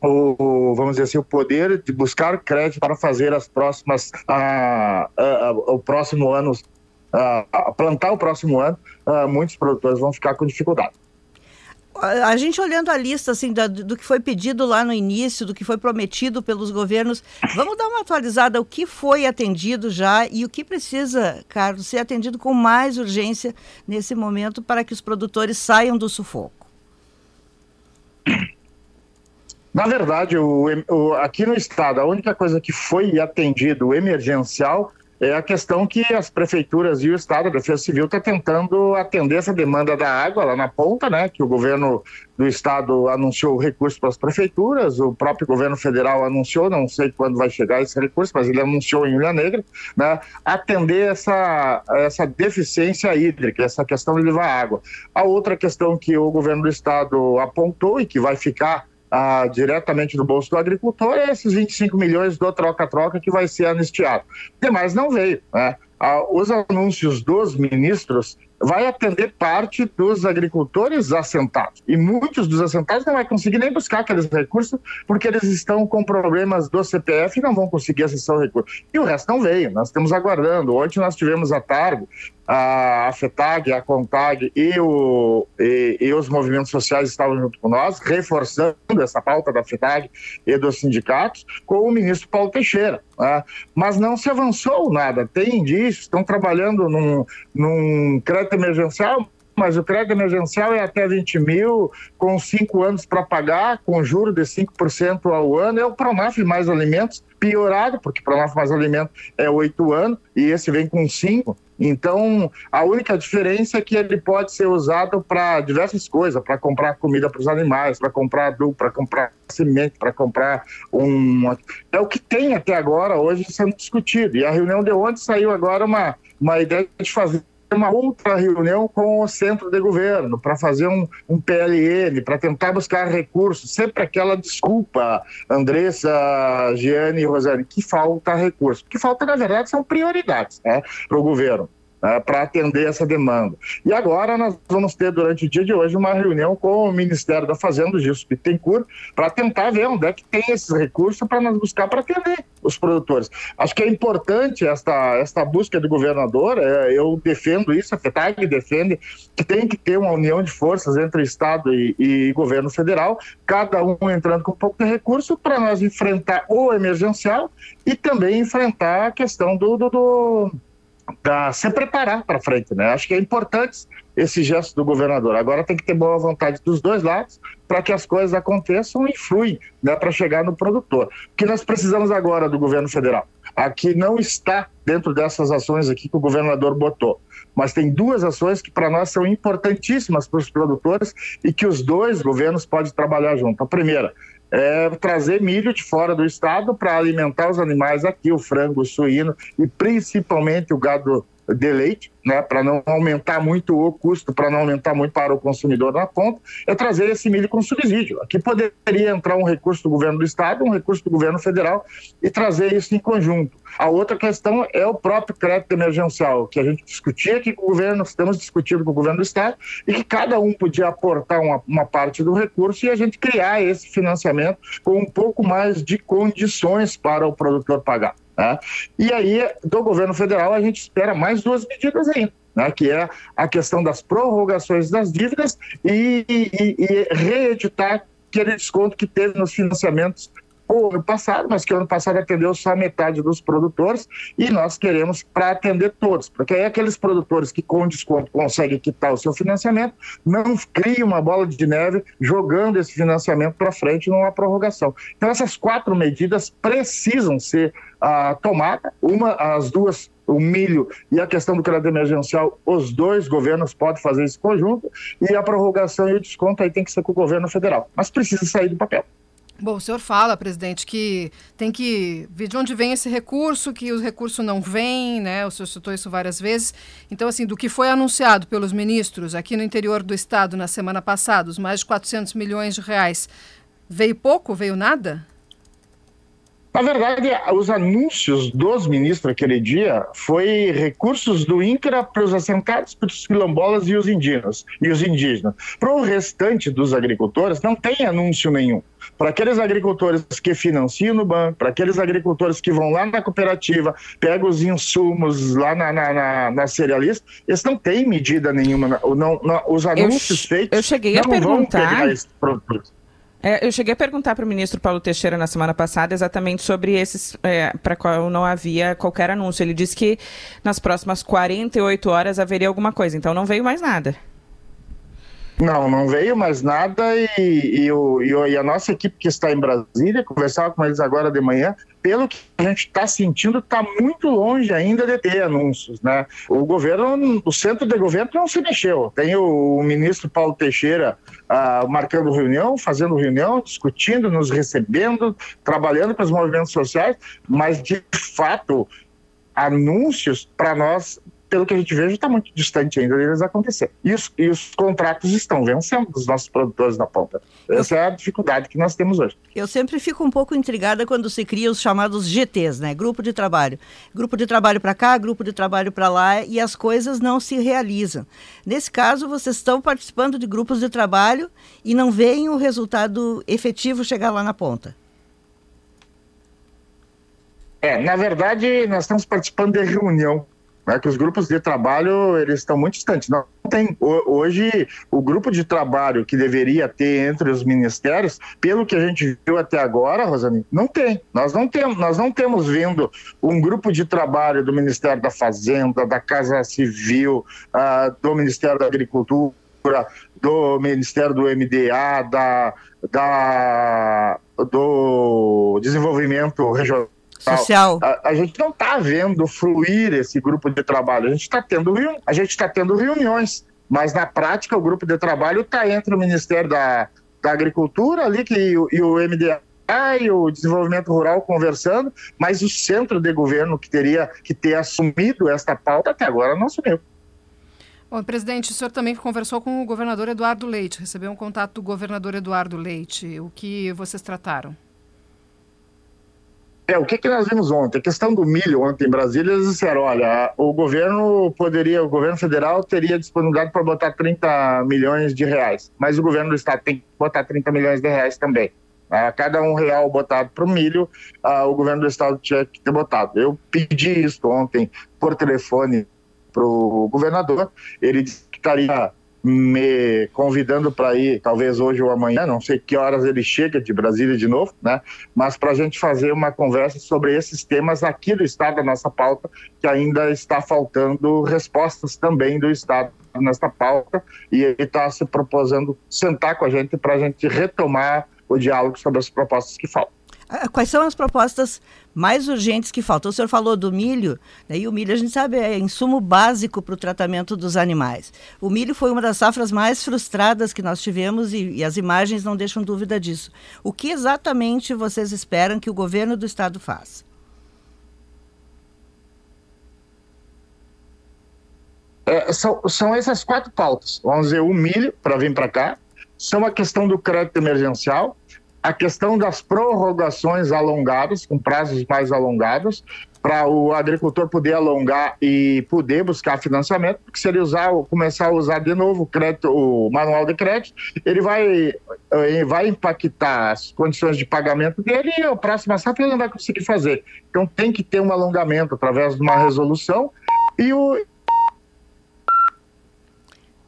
o, vamos dizer assim, o poder de buscar crédito para fazer as próximas, a, a, a, o próximo ano, plantar o próximo ano, muitos produtores vão ficar com dificuldade a gente olhando a lista assim da, do que foi pedido lá no início, do que foi prometido pelos governos, vamos dar uma atualizada o que foi atendido já e o que precisa, Carlos, ser atendido com mais urgência nesse momento para que os produtores saiam do sufoco. Na verdade, o, o, aqui no estado, a única coisa que foi atendido emergencial é a questão que as prefeituras e o Estado, a Defesa Civil, está tentando atender essa demanda da água lá na ponta, né? Que o governo do Estado anunciou o recurso para as prefeituras, o próprio governo federal anunciou, não sei quando vai chegar esse recurso, mas ele anunciou em Ilha Negra, né? Atender essa, essa deficiência hídrica, essa questão de levar água. A outra questão que o governo do Estado apontou e que vai ficar ah, diretamente do bolso do agricultor é esses 25 milhões do troca-troca que vai ser anistiado. Demais não veio. Né? Ah, os anúncios dos ministros vai atender parte dos agricultores assentados. E muitos dos assentados não vai conseguir nem buscar aqueles recursos, porque eles estão com problemas do CPF e não vão conseguir acessar o recurso. E o resto não veio, nós estamos aguardando. Ontem nós tivemos a tarde a FETAG, a CONTAG e, o, e, e, os movimentos sociais estavam junto com nós, reforçando essa pauta da FETAG e dos sindicatos, com o ministro Paulo Teixeira. Né? Mas não se avançou nada, tem indícios, estão trabalhando num, num crédito emergencial, mas o crédito emergencial é até 20 mil, com cinco anos para pagar, com juro de 5% ao ano. É o Pronaf mais alimentos, piorado, porque Pronaf mais alimentos é oito anos e esse vem com cinco. Então, a única diferença é que ele pode ser usado para diversas coisas, para comprar comida para os animais, para comprar adubo, para comprar semente, para comprar um. É o que tem até agora, hoje, sendo discutido. E a reunião de ontem saiu agora uma, uma ideia de fazer uma outra reunião com o centro de governo para fazer um, um PLN, para tentar buscar recursos. Sempre aquela desculpa, Andressa, Giane e Rosane, que falta recurso. O que falta, na verdade, são prioridades né, para o governo uh, para atender essa demanda. E agora nós vamos ter, durante o dia de hoje, uma reunião com o Ministério da Fazenda, o Gilson Bittencourt, para tentar ver onde é que tem esses recursos para nós buscar para atender os produtores. Acho que é importante esta, esta busca do governador, é, eu defendo isso, a FETAG defende que tem que ter uma união de forças entre Estado e, e governo federal, cada um entrando com um pouco de recurso para nós enfrentar o emergencial e também enfrentar a questão do, do, do para se preparar para frente, né? Acho que é importante esse gesto do governador. Agora tem que ter boa vontade dos dois lados para que as coisas aconteçam e fluem, né, para chegar no produtor. O que nós precisamos agora do governo federal? Aqui não está dentro dessas ações aqui que o governador botou, mas tem duas ações que para nós são importantíssimas para os produtores e que os dois governos podem trabalhar junto. A primeira, é, trazer milho de fora do estado para alimentar os animais aqui, o frango, o suíno e principalmente o gado de leite, né, para não aumentar muito o custo, para não aumentar muito para o consumidor na ponta, é trazer esse milho com subsídio. Aqui poderia entrar um recurso do governo do estado, um recurso do governo federal e trazer isso em conjunto. A outra questão é o próprio crédito emergencial, que a gente discutia aqui com o governo, estamos discutindo com o governo do estado, e que cada um podia aportar uma, uma parte do recurso e a gente criar esse financiamento com um pouco mais de condições para o produtor pagar. Né? E aí, do governo federal, a gente espera mais duas medidas ainda. Né, que é a questão das prorrogações das dívidas e, e, e reeditar aquele desconto que teve nos financiamentos o ano passado, mas que o ano passado atendeu só metade dos produtores e nós queremos para atender todos, porque aí aqueles produtores que com desconto conseguem quitar o seu financiamento não criam uma bola de neve jogando esse financiamento para frente numa prorrogação. Então essas quatro medidas precisam ser ah, tomadas, uma, as duas o milho e a questão do crédito emergencial, os dois governos podem fazer esse conjunto, e a prorrogação e o desconto aí tem que ser com o governo federal. Mas precisa sair do papel. Bom, o senhor fala, presidente, que tem que ver de onde vem esse recurso, que o recurso não vem, né? O senhor citou isso várias vezes. Então, assim, do que foi anunciado pelos ministros aqui no interior do estado na semana passada, os mais de 400 milhões de reais, veio pouco, veio nada? Na verdade, os anúncios dos ministros aquele dia foi recursos do INCRA para os assentados, para os quilombolas e os indígenas. E os indígenas. Para o restante dos agricultores, não tem anúncio nenhum. Para aqueles agricultores que financiam no banco, para aqueles agricultores que vão lá na cooperativa, pegam os insumos lá na, na, na, na cerealista, eles não têm medida nenhuma. Não, não, os anúncios eu, feitos. Eu cheguei a perguntar. É, eu cheguei a perguntar para o ministro Paulo Teixeira na semana passada exatamente sobre esses, é, para qual não havia qualquer anúncio. Ele disse que nas próximas 48 horas haveria alguma coisa, então não veio mais nada. Não, não veio mais nada e, e, o, e, a nossa equipe que está em Brasília, conversava com eles agora de manhã, pelo que a gente está sentindo, está muito longe ainda de ter anúncios, né? O governo, o centro de governo não se mexeu. Tem o, ministro Paulo Teixeira ah, marcando reunião, fazendo reunião, discutindo, nos recebendo, trabalhando com os movimentos sociais, mas de fato anúncios para nós pelo que a gente veja, está muito distante ainda deles acontecer. E os, e os contratos estão vencendo dos nossos produtores na ponta. Essa é a dificuldade que nós temos hoje. Eu sempre fico um pouco intrigada quando se cria os chamados GTs, né? Grupo de trabalho. Grupo de trabalho para cá, grupo de trabalho para lá, e as coisas não se realizam. Nesse caso, vocês estão participando de grupos de trabalho e não veem o resultado efetivo chegar lá na ponta. É, na verdade, nós estamos participando de reunião né, que os grupos de trabalho eles estão muito distantes. Não tem hoje o grupo de trabalho que deveria ter entre os ministérios, pelo que a gente viu até agora, Rosane, não tem. Nós não temos, nós não temos vindo um grupo de trabalho do Ministério da Fazenda, da Casa Civil, uh, do Ministério da Agricultura, do Ministério do MDA, da, da do Desenvolvimento Regional social. A, a gente não está vendo fluir esse grupo de trabalho. A gente está tendo, a gente está tendo reuniões, mas na prática o grupo de trabalho está entre o Ministério da, da Agricultura ali que, e, e o MDA e o desenvolvimento rural conversando, mas o centro de governo que teria que ter assumido esta pauta até agora não assumiu. Bom, presidente, o senhor também conversou com o governador Eduardo Leite, recebeu um contato do governador Eduardo Leite. O que vocês trataram? É, o que, que nós vimos ontem? A questão do milho ontem em Brasília, eles disseram, olha, o governo poderia, o governo federal teria disponibilidade para botar 30 milhões de reais, mas o governo do estado tem que botar 30 milhões de reais também. A cada um real botado para o milho, o governo do estado tinha que ter botado. Eu pedi isso ontem por telefone para o governador, ele disse que estaria me convidando para ir, talvez hoje ou amanhã, não sei que horas ele chega de Brasília de novo, né? Mas para a gente fazer uma conversa sobre esses temas aqui do Estado, da nossa pauta, que ainda está faltando respostas também do Estado nesta pauta, e ele está se proposando sentar com a gente para a gente retomar o diálogo sobre as propostas que faltam. Ah, quais são as propostas mais urgentes que faltam? O senhor falou do milho, né? e o milho a gente sabe é insumo básico para o tratamento dos animais. O milho foi uma das safras mais frustradas que nós tivemos e, e as imagens não deixam dúvida disso. O que exatamente vocês esperam que o governo do estado faça? É, são, são essas quatro pautas. Vamos dizer, o milho, para vir para cá, são a questão do crédito emergencial, a questão das prorrogações alongadas, com prazos mais alongados, para o agricultor poder alongar e poder buscar financiamento, porque se ele usar, começar a usar de novo o, crédito, o manual de crédito, ele vai, eh, vai impactar as condições de pagamento dele e a próxima safra ele não vai conseguir fazer. Então tem que ter um alongamento através de uma resolução e o.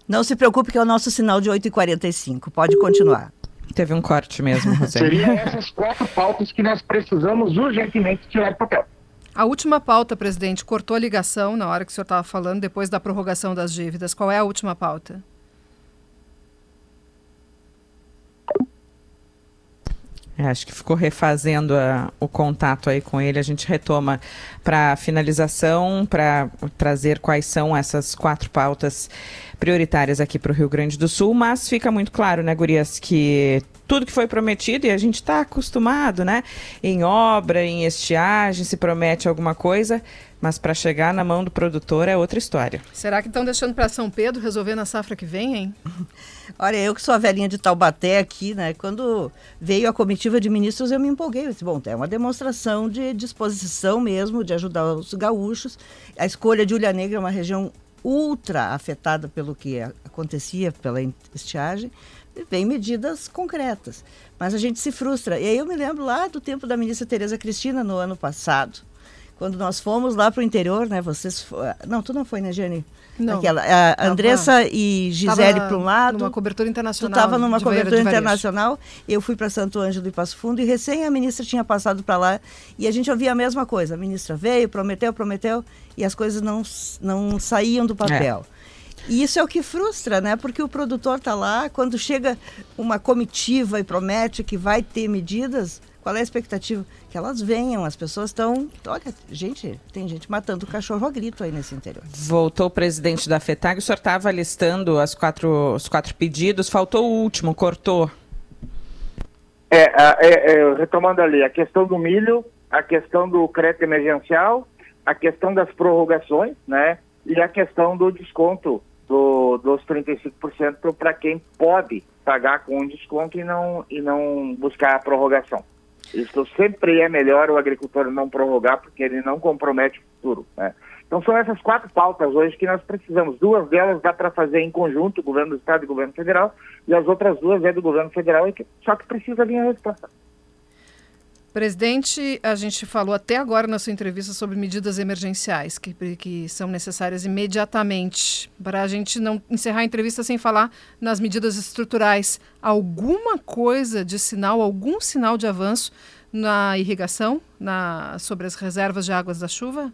Não se preocupe que é o nosso sinal de 8h45. Pode continuar. Teve um corte mesmo, Rosane. Seriam essas quatro pautas que nós precisamos urgentemente tirar do papel. A última pauta, presidente, cortou a ligação na hora que o senhor estava falando, depois da prorrogação das dívidas. Qual é a última pauta? É, acho que ficou refazendo a, o contato aí com ele. A gente retoma para finalização, para trazer quais são essas quatro pautas prioritárias aqui para o Rio Grande do Sul. Mas fica muito claro, né, Gurias, que tudo que foi prometido, e a gente está acostumado, né? Em obra, em estiagem, se promete alguma coisa, mas para chegar na mão do produtor é outra história. Será que estão deixando para São Pedro resolver na safra que vem, hein? <laughs> Olha, eu que sou a velhinha de Taubaté aqui, né? Quando veio a comitiva de ministros, eu me empolguei. Eu disse, bom, é uma demonstração de disposição mesmo de ajudar os gaúchos. A escolha de Ulha Negra é uma região ultra afetada pelo que acontecia pela estiagem, vem medidas concretas. Mas a gente se frustra. E aí eu me lembro lá do tempo da ministra Tereza Cristina, no ano passado, quando nós fomos lá para o interior, né? Vocês. Não, tu não foi, né, Jane? Não. Aquela, a Andressa e Gisele para um lado. Numa cobertura internacional. Tu estava numa cobertura internacional. Eu fui para Santo Ângelo e Passo Fundo e recém a ministra tinha passado para lá e a gente ouvia a mesma coisa. A ministra veio, prometeu, prometeu e as coisas não, não saíam do papel. É. E isso é o que frustra, né? Porque o produtor está lá, quando chega uma comitiva e promete que vai ter medidas, qual é a expectativa? Que elas venham, as pessoas estão. Olha, gente, tem gente matando o cachorro a grito aí nesse interior. Voltou o presidente da FETAG, o senhor estava listando as quatro, os quatro pedidos, faltou o último, cortou. É, é, é, retomando ali, a questão do milho, a questão do crédito emergencial, a questão das prorrogações, né? E a questão do desconto do, dos 35% para quem pode pagar com desconto e não, e não buscar a prorrogação. Isso sempre é melhor o agricultor não prorrogar, porque ele não compromete o futuro. Né? Então são essas quatro pautas hoje que nós precisamos. Duas delas dá para fazer em conjunto, governo do Estado e governo federal, e as outras duas é do governo federal, só que precisa vir a resposta. Presidente, a gente falou até agora na sua entrevista sobre medidas emergenciais que, que são necessárias imediatamente. Para a gente não encerrar a entrevista sem falar nas medidas estruturais, alguma coisa de sinal, algum sinal de avanço na irrigação, na, sobre as reservas de águas da chuva?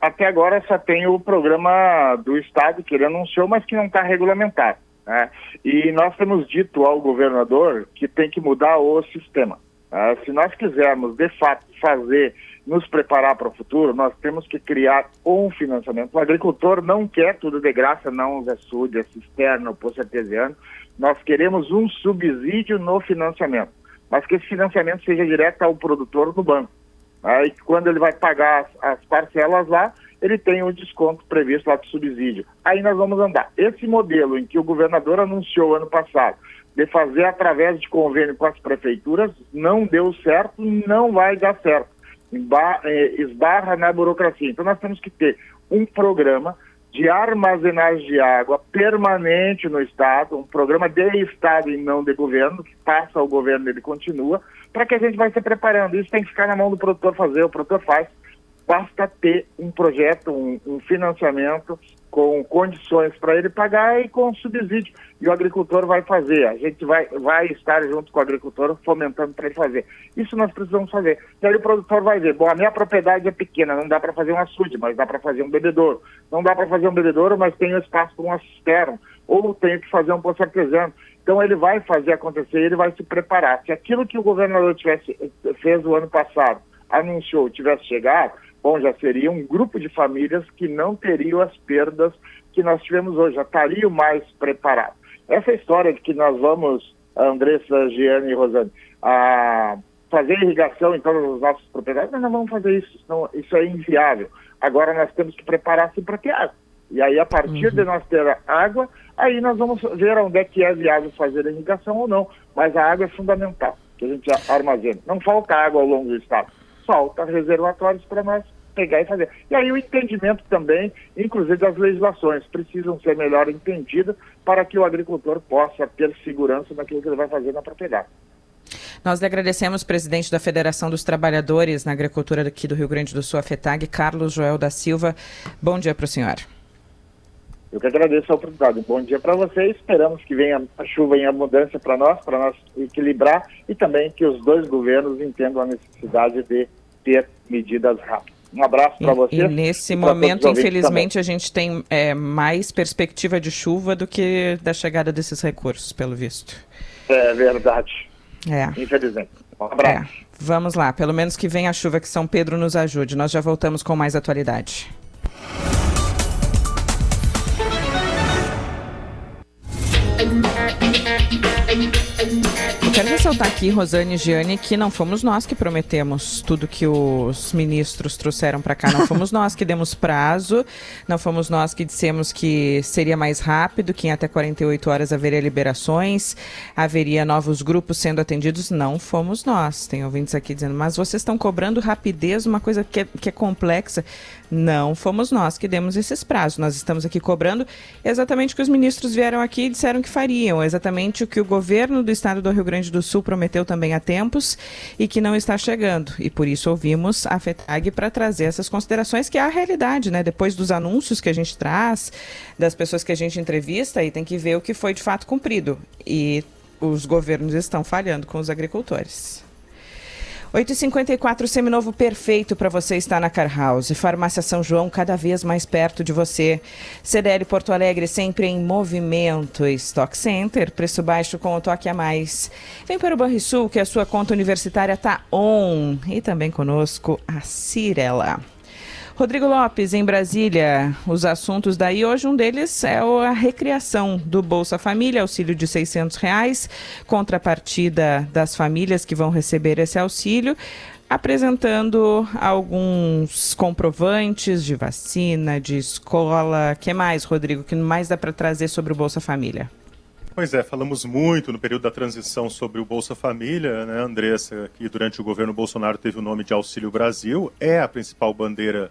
Até agora só tem o programa do Estado que ele anunciou, mas que não está regulamentado. Né? E nós temos dito ao governador que tem que mudar o sistema. Ah, se nós quisermos, de fato, fazer, nos preparar para o futuro, nós temos que criar um financiamento. O agricultor não quer tudo de graça, não os açude, a cisterna, o poço artesiano. Nós queremos um subsídio no financiamento, mas que esse financiamento seja direto ao produtor no banco. Aí, quando ele vai pagar as, as parcelas lá, ele tem o desconto previsto lá do subsídio. Aí nós vamos andar. Esse modelo em que o governador anunciou ano passado, de fazer através de convênio com as prefeituras, não deu certo não vai dar certo. Eh, esbarra na burocracia. Então nós temos que ter um programa de armazenagem de água permanente no Estado, um programa de Estado e não de governo, que passa ao governo e ele continua, para que a gente vai se preparando. Isso tem que ficar na mão do produtor fazer, o produtor faz. Basta ter um projeto, um, um financiamento com condições para ele pagar e com subsídio. E o agricultor vai fazer. A gente vai, vai estar junto com o agricultor fomentando para ele fazer. Isso nós precisamos fazer. E aí o produtor vai ver, bom, a minha propriedade é pequena, não dá para fazer um açude, mas dá para fazer um bebedouro. Não dá para fazer um bebedouro, mas tem espaço para uma cisterna. Ou tem que fazer um poço artesano. Então ele vai fazer acontecer, ele vai se preparar. Se aquilo que o governador tivesse, fez o ano passado, anunciou, tivesse chegado, bom, já seria um grupo de famílias que não teriam as perdas que nós tivemos hoje, já estariam mais preparados. Essa história de que nós vamos, Andressa, Giane e Rosane, a fazer irrigação em todas as nossas propriedades, nós não vamos fazer isso, não, isso é inviável. Agora nós temos que preparar-se para ter água. E aí, a partir uhum. de nós ter água, aí nós vamos ver onde é que é viável fazer a irrigação ou não. Mas a água é fundamental, que a gente armazena. Não falta água ao longo do estado, falta reservatórios para nós pegar e fazer. E aí o entendimento também, inclusive das legislações, precisam ser melhor entendidas para que o agricultor possa ter segurança naquilo que ele vai fazer na propriedade. Nós lhe agradecemos, presidente da Federação dos Trabalhadores na Agricultura aqui do Rio Grande do Sul, a FETAG, Carlos Joel da Silva. Bom dia para o senhor. Eu que agradeço a oportunidade. Bom dia para vocês. Esperamos que venha a chuva em abundância para nós, para nós equilibrar e também que os dois governos entendam a necessidade de ter medidas rápidas. Um abraço para vocês. E nesse momento, infelizmente, também. a gente tem é, mais perspectiva de chuva do que da chegada desses recursos, pelo visto. É verdade. É. Infelizmente. Um abraço. É. Vamos lá, pelo menos que venha a chuva, que São Pedro nos ajude. Nós já voltamos com mais atualidade. Quero ressaltar aqui, Rosane e Giane, que não fomos nós que prometemos tudo que os ministros trouxeram para cá. Não <laughs> fomos nós que demos prazo, não fomos nós que dissemos que seria mais rápido, que em até 48 horas haveria liberações, haveria novos grupos sendo atendidos. Não fomos nós. Tem ouvintes aqui dizendo, mas vocês estão cobrando rapidez, uma coisa que é, que é complexa. Não fomos nós que demos esses prazos. Nós estamos aqui cobrando exatamente o que os ministros vieram aqui e disseram que fariam, exatamente o que o governo do estado do Rio Grande do Sul prometeu também há tempos e que não está chegando. E por isso ouvimos a FETAG para trazer essas considerações, que é a realidade, né? Depois dos anúncios que a gente traz, das pessoas que a gente entrevista, aí tem que ver o que foi de fato cumprido. E os governos estão falhando com os agricultores. 8h54, seminovo perfeito para você estar na Car House. Farmácia São João, cada vez mais perto de você. CDL Porto Alegre, sempre em movimento. Stock Center, preço baixo com o toque a mais. Vem para o Banrisul, que a sua conta universitária está on. E também conosco a Cirela. Rodrigo Lopes, em Brasília, os assuntos daí. Hoje um deles é a recriação do Bolsa Família, auxílio de 600 reais, contrapartida das famílias que vão receber esse auxílio apresentando alguns comprovantes de vacina, de escola. que mais, Rodrigo? que mais dá para trazer sobre o Bolsa Família? Pois é, falamos muito no período da transição sobre o Bolsa Família, né, Andressa, que durante o governo Bolsonaro teve o nome de Auxílio Brasil, é a principal bandeira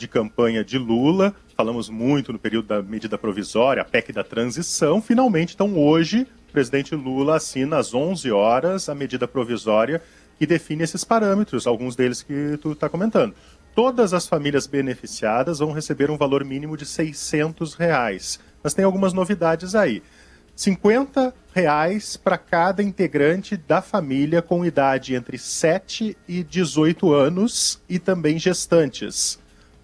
de campanha de Lula. Falamos muito no período da medida provisória, a PEC da transição. Finalmente, então, hoje, o presidente Lula assina às 11 horas a medida provisória que define esses parâmetros, alguns deles que tu está comentando. Todas as famílias beneficiadas vão receber um valor mínimo de 600 reais. Mas tem algumas novidades aí. 50 reais para cada integrante da família com idade entre 7 e 18 anos e também gestantes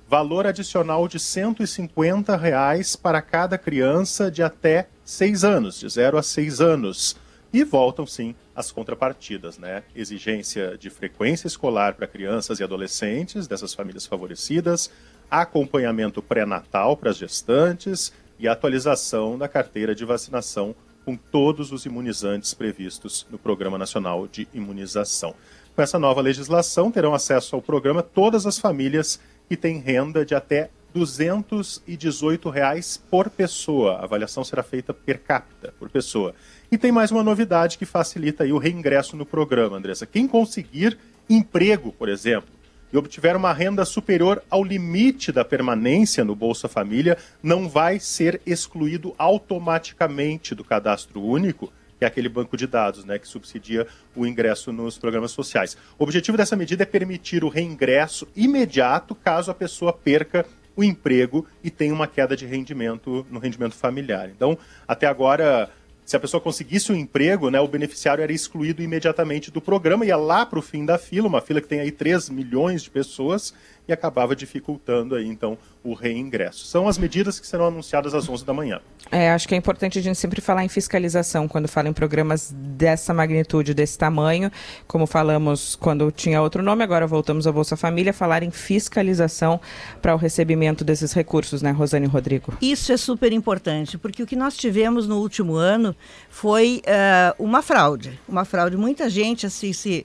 valor adicional de 150 reais para cada criança de até 6 anos, de 0 a 6 anos. E voltam sim as contrapartidas, né? Exigência de frequência escolar para crianças e adolescentes dessas famílias favorecidas, acompanhamento pré-natal para as gestantes e atualização da carteira de vacinação com todos os imunizantes previstos no Programa Nacional de Imunização. Com essa nova legislação, terão acesso ao programa todas as famílias que tem renda de até 218 reais por pessoa. A avaliação será feita per capita, por pessoa. E tem mais uma novidade que facilita aí o reingresso no programa, Andressa. Quem conseguir emprego, por exemplo, e obtiver uma renda superior ao limite da permanência no Bolsa Família, não vai ser excluído automaticamente do cadastro único que é aquele banco de dados né, que subsidia o ingresso nos programas sociais. O objetivo dessa medida é permitir o reingresso imediato caso a pessoa perca o emprego e tenha uma queda de rendimento no rendimento familiar. Então, até agora, se a pessoa conseguisse um emprego, né, o beneficiário era excluído imediatamente do programa, ia lá para o fim da fila, uma fila que tem aí 3 milhões de pessoas, e acabava dificultando aí então o reingresso. São as medidas que serão anunciadas às 11 da manhã. É, acho que é importante a gente sempre falar em fiscalização quando fala em programas dessa magnitude, desse tamanho, como falamos quando tinha outro nome, agora voltamos à Bolsa Família, falar em fiscalização para o recebimento desses recursos, né, Rosane Rodrigo? Isso é super importante, porque o que nós tivemos no último ano foi uh, uma fraude, uma fraude. Muita gente assim se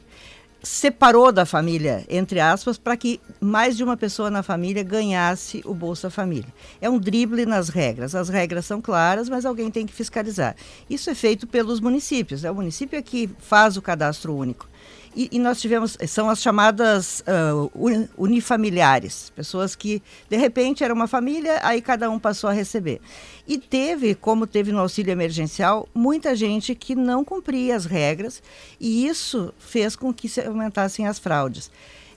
separou da família, entre aspas, para que mais de uma pessoa na família ganhasse o Bolsa Família. É um drible nas regras. As regras são claras, mas alguém tem que fiscalizar. Isso é feito pelos municípios. É o município é que faz o cadastro único. E, e, nós tivemos, são as chamadas uh, unifamiliares, pessoas que de repente era uma família, aí cada um passou a receber. E teve, como teve no auxílio emergencial, muita gente que não cumpria as regras e isso fez com que se aumentassem as fraudes.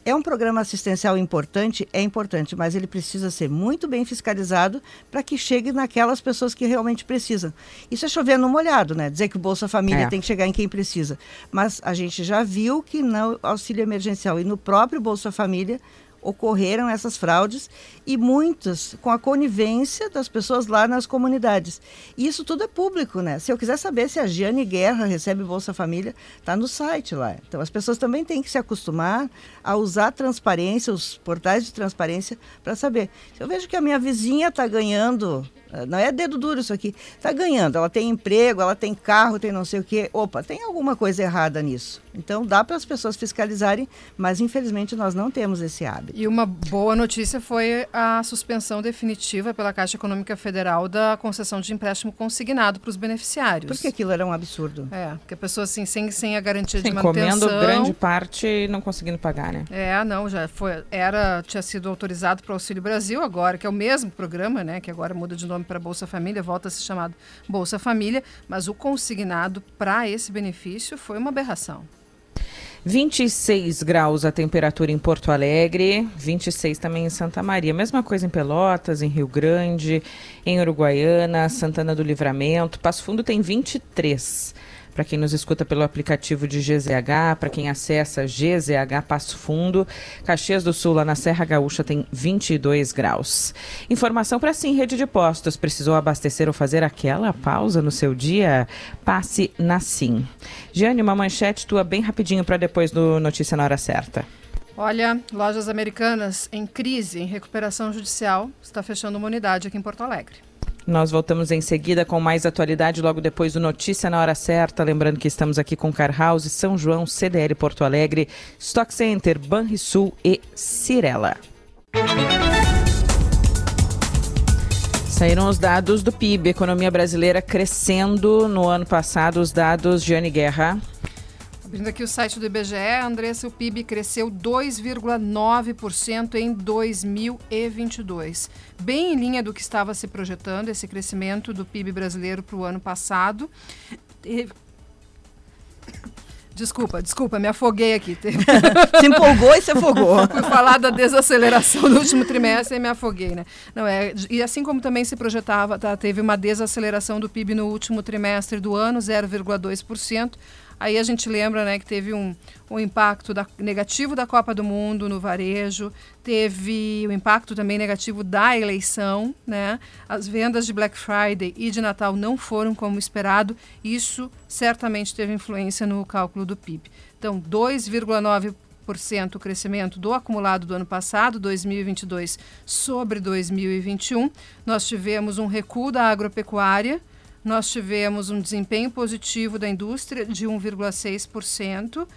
É um programa assistencial importante? É importante, mas ele precisa ser muito bem fiscalizado para que chegue naquelas pessoas que realmente precisam. Isso é chover no molhado, né? Dizer que o Bolsa Família é. tem que chegar em quem precisa. Mas a gente já viu que no auxílio emergencial e no próprio Bolsa Família ocorreram essas fraudes e muitas com a conivência das pessoas lá nas comunidades. E isso tudo é público, né? Se eu quiser saber se a Giane Guerra recebe Bolsa Família, está no site lá. Então as pessoas também têm que se acostumar a usar a transparência, os portais de transparência, para saber. Se eu vejo que a minha vizinha está ganhando não é dedo duro isso aqui. Está ganhando, ela tem emprego, ela tem carro, tem não sei o quê. Opa, tem alguma coisa errada nisso. Então dá para as pessoas fiscalizarem, mas infelizmente nós não temos esse hábito. E uma boa notícia foi a suspensão definitiva pela Caixa Econômica Federal da concessão de empréstimo consignado para os beneficiários. Porque aquilo era um absurdo. É, porque a pessoa assim, sem, sem a garantia Sim, de manutenção... comendo grande parte e não conseguindo pagar, né? É, não, já foi, era, tinha sido autorizado para o Auxílio Brasil agora, que é o mesmo programa, né, que agora muda de nome nome para Bolsa Família, volta a ser chamado Bolsa Família, mas o consignado para esse benefício foi uma aberração. 26 graus a temperatura em Porto Alegre, 26 também em Santa Maria. Mesma coisa em Pelotas, em Rio Grande, em Uruguaiana, Santana do Livramento. Passo Fundo tem 23 para quem nos escuta pelo aplicativo de GZH, para quem acessa GZH Passo Fundo. Caxias do Sul, lá na Serra Gaúcha, tem 22 graus. Informação para Sim Rede de Postos. Precisou abastecer ou fazer aquela pausa no seu dia? Passe na Sim. Jane, uma manchete tua bem rapidinho para depois do Notícia na Hora Certa. Olha, lojas americanas em crise, em recuperação judicial, está fechando uma unidade aqui em Porto Alegre. Nós voltamos em seguida com mais atualidade logo depois do Notícia na Hora Certa. Lembrando que estamos aqui com Car House, São João, CDL Porto Alegre, Stock Center, Banrisul e Cirela. Saíram os dados do PIB, economia brasileira crescendo no ano passado, os dados de Anne Guerra. Abrindo aqui o site do IBGE, Andressa, o PIB cresceu 2,9% em 2022. Bem em linha do que estava se projetando, esse crescimento do PIB brasileiro para o ano passado. Desculpa, desculpa, me afoguei aqui. <laughs> se empolgou e se afogou. Fui falar da desaceleração do último trimestre e me afoguei, né? Não, é, e assim como também se projetava, tá, teve uma desaceleração do PIB no último trimestre do ano, 0,2%. Aí a gente lembra né, que teve um, um impacto da, negativo da Copa do Mundo no varejo, teve o um impacto também negativo da eleição, né? As vendas de Black Friday e de Natal não foram como esperado. Isso certamente teve influência no cálculo do PIB. Então, 2,9% o crescimento do acumulado do ano passado, 2022, sobre 2021. Nós tivemos um recuo da agropecuária, nós tivemos um desempenho positivo da indústria de 1,6%.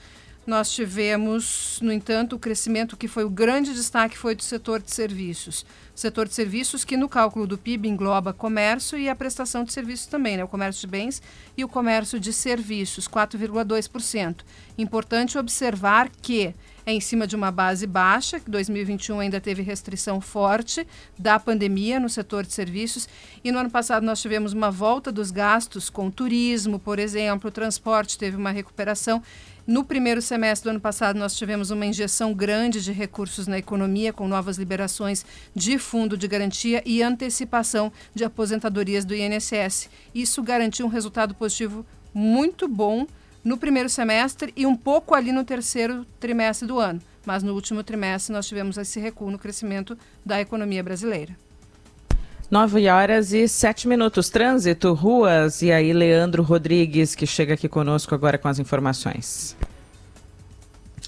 Nós tivemos, no entanto, o crescimento que foi o grande destaque foi do setor de serviços. Setor de serviços que no cálculo do PIB engloba comércio e a prestação de serviços também, né? o comércio de bens e o comércio de serviços, 4,2%. Importante observar que é em cima de uma base baixa, que 2021 ainda teve restrição forte da pandemia no setor de serviços, e no ano passado nós tivemos uma volta dos gastos com turismo, por exemplo, o transporte teve uma recuperação. No primeiro semestre do ano passado, nós tivemos uma injeção grande de recursos na economia, com novas liberações de fundo de garantia e antecipação de aposentadorias do INSS. Isso garantiu um resultado positivo muito bom no primeiro semestre e um pouco ali no terceiro trimestre do ano. Mas no último trimestre nós tivemos esse recuo no crescimento da economia brasileira. 9 horas e 7 minutos. Trânsito, ruas. E aí, Leandro Rodrigues, que chega aqui conosco agora com as informações.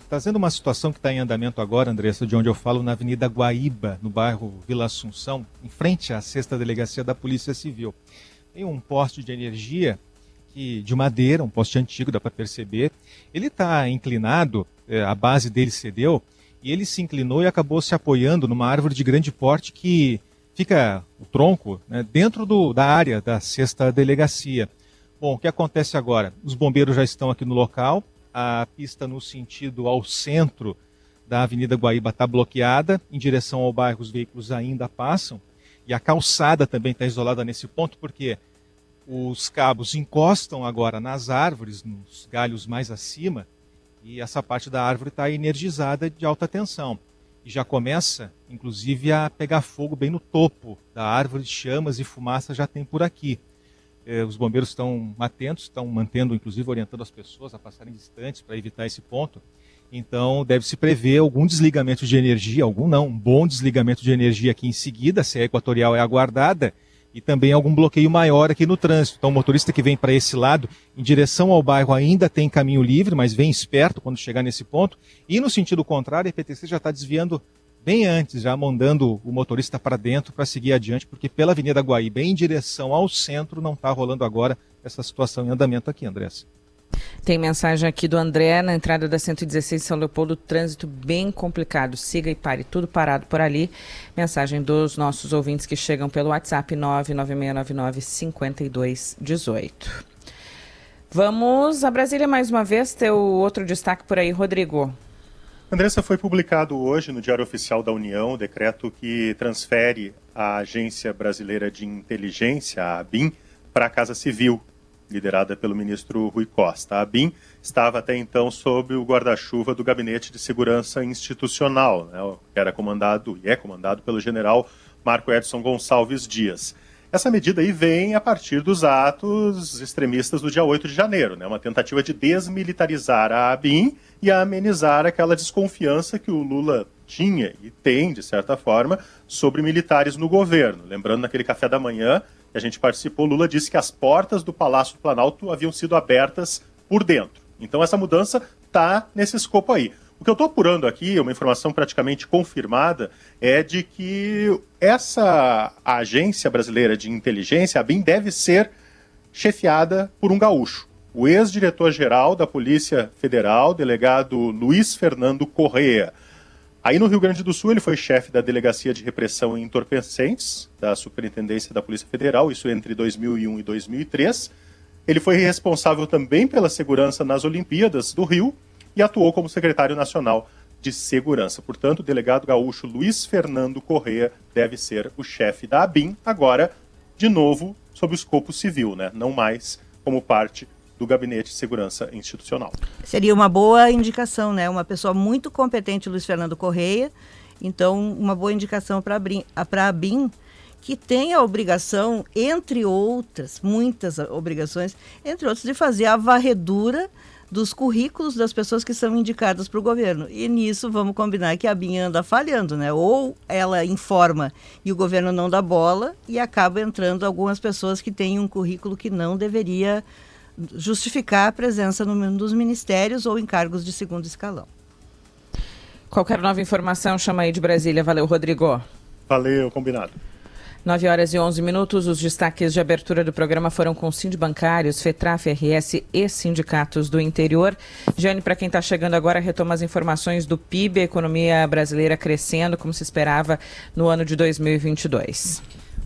Trazendo uma situação que está em andamento agora, Andressa, de onde eu falo, na Avenida Guaíba, no bairro Vila Assunção, em frente à sexta delegacia da Polícia Civil. Tem um poste de energia que de madeira, um poste antigo, dá para perceber. Ele está inclinado, é, a base dele cedeu, e ele se inclinou e acabou se apoiando numa árvore de grande porte que fica o tronco né, dentro do, da área da sexta delegacia. Bom, o que acontece agora? Os bombeiros já estão aqui no local, a pista no sentido ao centro da Avenida Guaíba está bloqueada, em direção ao bairro os veículos ainda passam, e a calçada também está isolada nesse ponto, porque os cabos encostam agora nas árvores, nos galhos mais acima, e essa parte da árvore está energizada de alta tensão. E já começa, inclusive, a pegar fogo bem no topo da árvore, chamas e fumaça já tem por aqui. Eh, os bombeiros estão atentos, estão mantendo, inclusive, orientando as pessoas a passarem distantes para evitar esse ponto. Então, deve-se prever algum desligamento de energia, algum não, um bom desligamento de energia aqui em seguida, se a equatorial é aguardada, e também algum bloqueio maior aqui no trânsito. Então, o motorista que vem para esse lado, em direção ao bairro, ainda tem caminho livre, mas vem esperto quando chegar nesse ponto. E no sentido contrário, a EPTC já está desviando bem antes, já mandando o motorista para dentro para seguir adiante, porque pela Avenida Guaíba, em direção ao centro, não está rolando agora essa situação em andamento aqui, Andressa. Tem mensagem aqui do André na entrada da 116 São Leopoldo, trânsito bem complicado. Siga e pare, tudo parado por ali. Mensagem dos nossos ouvintes que chegam pelo WhatsApp 996995218. Vamos a Brasília mais uma vez, ter o outro destaque por aí, Rodrigo. Andressa, foi publicado hoje no Diário Oficial da União o decreto que transfere a Agência Brasileira de Inteligência, a ABIN, para a Casa Civil liderada pelo ministro Rui Costa. A ABIN estava até então sob o guarda-chuva do Gabinete de Segurança Institucional, né, que era comandado e é comandado pelo general Marco Edson Gonçalves Dias. Essa medida aí vem a partir dos atos extremistas do dia 8 de janeiro, né, uma tentativa de desmilitarizar a ABIN e amenizar aquela desconfiança que o Lula tinha e tem, de certa forma, sobre militares no governo. Lembrando, naquele café da manhã, que a gente participou, Lula disse que as portas do Palácio do Planalto haviam sido abertas por dentro. Então essa mudança está nesse escopo aí. O que eu estou apurando aqui, uma informação praticamente confirmada, é de que essa agência brasileira de inteligência, a BIM, deve ser chefiada por um gaúcho. O ex-diretor-geral da Polícia Federal, delegado Luiz Fernando Correa. Aí no Rio Grande do Sul ele foi chefe da Delegacia de Repressão em Entorpecentes, da Superintendência da Polícia Federal, isso entre 2001 e 2003. Ele foi responsável também pela segurança nas Olimpíadas do Rio e atuou como secretário nacional de segurança. Portanto, o delegado gaúcho Luiz Fernando Correa deve ser o chefe da ABIN, agora, de novo, sob o escopo civil, né? não mais como parte do Gabinete de Segurança Institucional. Seria uma boa indicação, né? Uma pessoa muito competente, Luiz Fernando Correia. Então, uma boa indicação para a BIM, que tem a obrigação, entre outras, muitas obrigações, entre outras, de fazer a varredura dos currículos das pessoas que são indicadas para o governo. E nisso vamos combinar que a BIM anda falhando, né? Ou ela informa e o governo não dá bola e acaba entrando algumas pessoas que têm um currículo que não deveria justificar a presença no, dos ministérios ou em cargos de segundo escalão. Qualquer nova informação, chama aí de Brasília. Valeu, Rodrigo. Valeu, combinado. 9 horas e 11 minutos. Os destaques de abertura do programa foram com Sind Bancários, FETRAF, RS e sindicatos do interior. Jane, para quem está chegando agora, retoma as informações do PIB, a economia brasileira crescendo como se esperava no ano de 2022.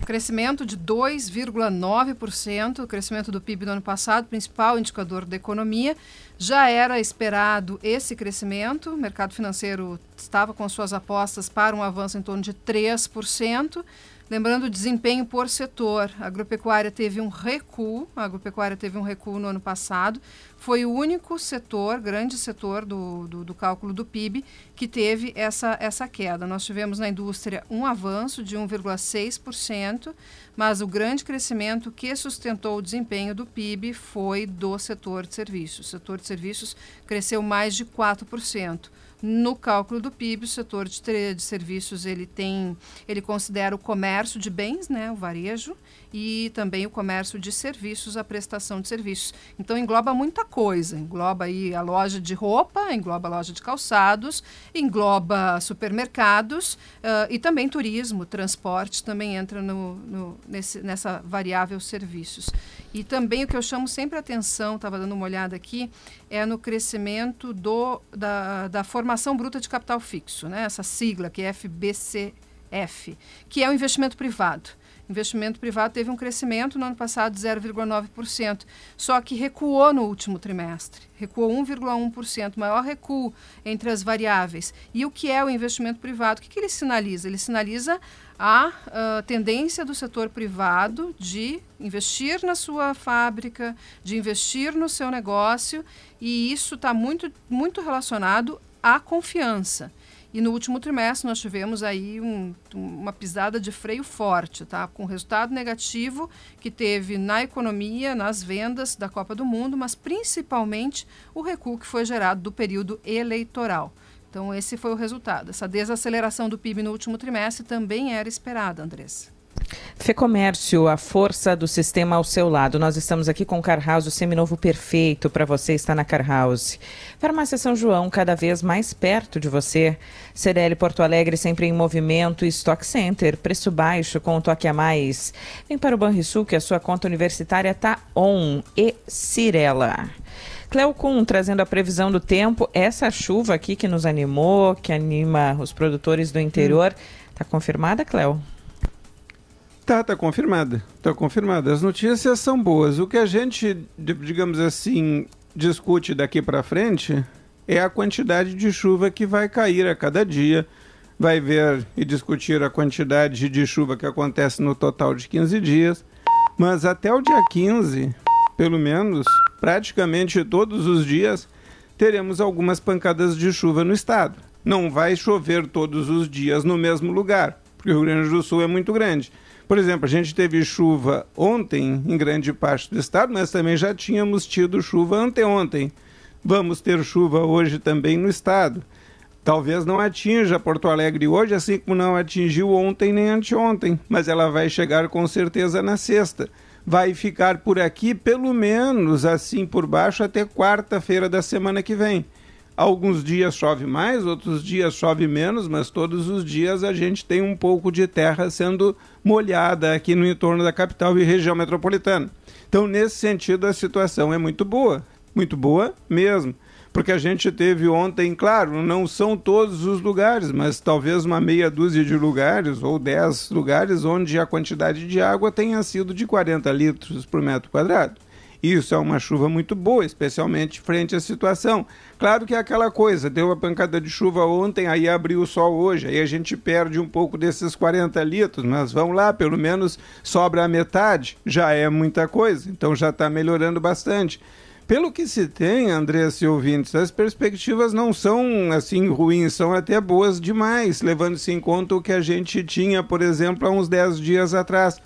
Crescimento de 2,9%, o crescimento do PIB no ano passado, principal indicador da economia. Já era esperado esse crescimento, o mercado financeiro estava com suas apostas para um avanço em torno de 3%. Lembrando o desempenho por setor, a agropecuária teve um recuo, a agropecuária teve um recuo no ano passado, foi o único setor, grande setor do, do, do, cálculo do PIB, que teve essa, essa queda. Nós tivemos na indústria um avanço de 1,6%, mas o grande crescimento que sustentou o desempenho do PIB foi do setor de serviços. O setor de serviços cresceu mais de 4%. No cálculo do PIB, o setor de, de serviços ele tem, ele considera o comércio de bens, né, o varejo, e também o comércio de serviços, a prestação de serviços. Então engloba muita coisa, engloba aí a loja de roupa, engloba a loja de calçados, engloba supermercados uh, e também turismo, transporte também entra no, no, nesse, nessa variável serviços. E também o que eu chamo sempre atenção, estava dando uma olhada aqui, é no crescimento do, da, da formação bruta de capital fixo, né? essa sigla que é FBC F, que é o investimento privado investimento privado teve um crescimento no ano passado de 0,9%, só que recuou no último trimestre, recuou 1,1%, maior recuo entre as variáveis. E o que é o investimento privado? O que, que ele sinaliza? Ele sinaliza a uh, tendência do setor privado de investir na sua fábrica, de investir no seu negócio, e isso está muito, muito relacionado à confiança. E no último trimestre nós tivemos aí um, uma pisada de freio forte, tá? com resultado negativo que teve na economia, nas vendas da Copa do Mundo, mas principalmente o recuo que foi gerado do período eleitoral. Então esse foi o resultado. Essa desaceleração do PIB no último trimestre também era esperada, Andressa. Fecomércio, a força do sistema ao seu lado. Nós estamos aqui com o Car House, o seminovo perfeito para você estar na Car House. Farmácia São João, cada vez mais perto de você. CDL Porto Alegre sempre em movimento. Stock Center, preço baixo com um toque a mais. Vem para o Banrisul que a sua conta universitária está on. E Cirela. Cleocum trazendo a previsão do tempo. Essa chuva aqui que nos animou, que anima os produtores do interior. Está hum. confirmada, Cleo? Tá, tá confirmada. Tá confirmada. As notícias são boas. O que a gente, digamos assim, discute daqui para frente é a quantidade de chuva que vai cair a cada dia. Vai ver e discutir a quantidade de chuva que acontece no total de 15 dias. Mas até o dia 15, pelo menos, praticamente todos os dias, teremos algumas pancadas de chuva no estado. Não vai chover todos os dias no mesmo lugar, porque o Rio Grande do Sul é muito grande. Por exemplo, a gente teve chuva ontem em grande parte do estado, mas também já tínhamos tido chuva anteontem. Vamos ter chuva hoje também no estado. Talvez não atinja Porto Alegre hoje, assim como não atingiu ontem nem anteontem, mas ela vai chegar com certeza na sexta. Vai ficar por aqui pelo menos assim por baixo até quarta-feira da semana que vem. Alguns dias chove mais, outros dias chove menos, mas todos os dias a gente tem um pouco de terra sendo molhada aqui no entorno da capital e região metropolitana. Então, nesse sentido, a situação é muito boa, muito boa mesmo. Porque a gente teve ontem, claro, não são todos os lugares, mas talvez uma meia dúzia de lugares ou dez lugares onde a quantidade de água tenha sido de 40 litros por metro quadrado. Isso é uma chuva muito boa, especialmente frente à situação. Claro que é aquela coisa, deu uma pancada de chuva ontem, aí abriu o sol hoje, aí a gente perde um pouco desses 40 litros, mas vamos lá, pelo menos sobra a metade, já é muita coisa, então já está melhorando bastante. Pelo que se tem, Andressa e ouvintes, as perspectivas não são assim ruins, são até boas demais, levando-se em conta o que a gente tinha, por exemplo, há uns 10 dias atrás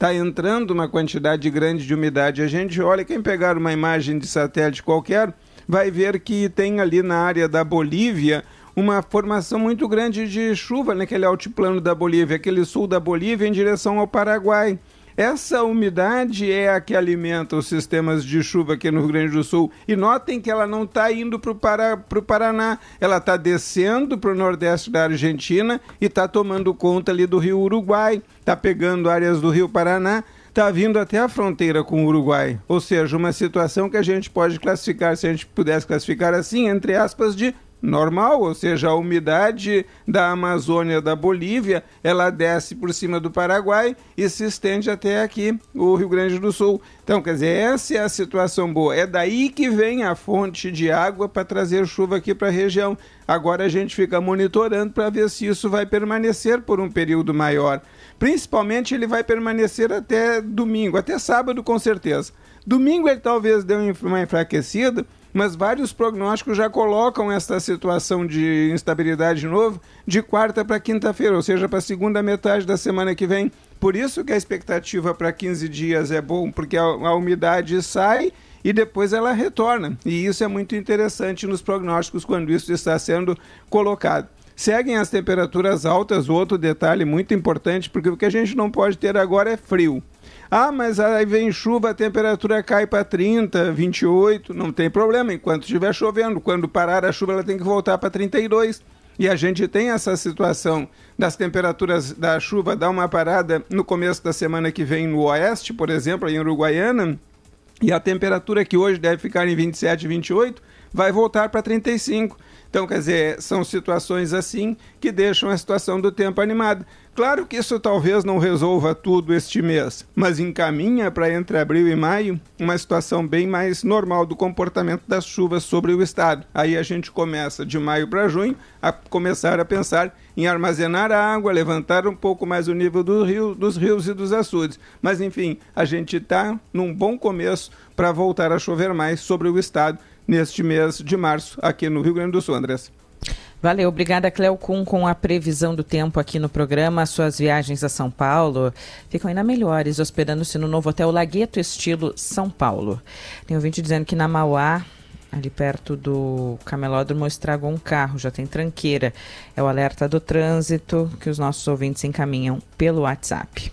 está entrando uma quantidade grande de umidade. A gente olha, quem pegar uma imagem de satélite qualquer, vai ver que tem ali na área da Bolívia uma formação muito grande de chuva naquele altiplano da Bolívia, aquele sul da Bolívia em direção ao Paraguai. Essa umidade é a que alimenta os sistemas de chuva aqui no Rio Grande do Sul. E notem que ela não está indo para o Para, Paraná, ela está descendo para o nordeste da Argentina e está tomando conta ali do rio Uruguai, está pegando áreas do rio Paraná está vindo até a fronteira com o Uruguai. Ou seja, uma situação que a gente pode classificar, se a gente pudesse classificar assim, entre aspas, de normal, ou seja, a umidade da Amazônia da Bolívia, ela desce por cima do Paraguai e se estende até aqui, o Rio Grande do Sul. Então, quer dizer, essa é a situação boa. É daí que vem a fonte de água para trazer chuva aqui para a região. Agora a gente fica monitorando para ver se isso vai permanecer por um período maior. Principalmente ele vai permanecer até domingo, até sábado com certeza. Domingo ele talvez dê uma enfraquecida, mas vários prognósticos já colocam essa situação de instabilidade de novo de quarta para quinta-feira, ou seja, para a segunda metade da semana que vem. Por isso que a expectativa para 15 dias é bom, porque a, a umidade sai e depois ela retorna. E isso é muito interessante nos prognósticos quando isso está sendo colocado. Seguem as temperaturas altas, outro detalhe muito importante, porque o que a gente não pode ter agora é frio. Ah, mas aí vem chuva, a temperatura cai para 30, 28, não tem problema, enquanto estiver chovendo. Quando parar a chuva, ela tem que voltar para 32. E a gente tem essa situação das temperaturas da chuva dar uma parada no começo da semana que vem no oeste, por exemplo, em Uruguaiana, e a temperatura que hoje deve ficar em 27, 28, vai voltar para 35. Então, quer dizer, são situações assim que deixam a situação do tempo animada. Claro que isso talvez não resolva tudo este mês, mas encaminha para entre abril e maio uma situação bem mais normal do comportamento das chuvas sobre o estado. Aí a gente começa de maio para junho a começar a pensar em armazenar água, levantar um pouco mais o nível do rio, dos rios e dos açudes. Mas enfim, a gente está num bom começo para voltar a chover mais sobre o estado neste mês de março aqui no Rio Grande do Sul, Andressa. Valeu, obrigada Cleo Kuhn com a previsão do tempo aqui no programa. Suas viagens a São Paulo ficam ainda melhores, hospedando-se no novo hotel Lagueto Estilo São Paulo. Tem ouvinte dizendo que na Mauá, ali perto do camelódromo, estragou um carro, já tem tranqueira. É o alerta do trânsito que os nossos ouvintes encaminham pelo WhatsApp.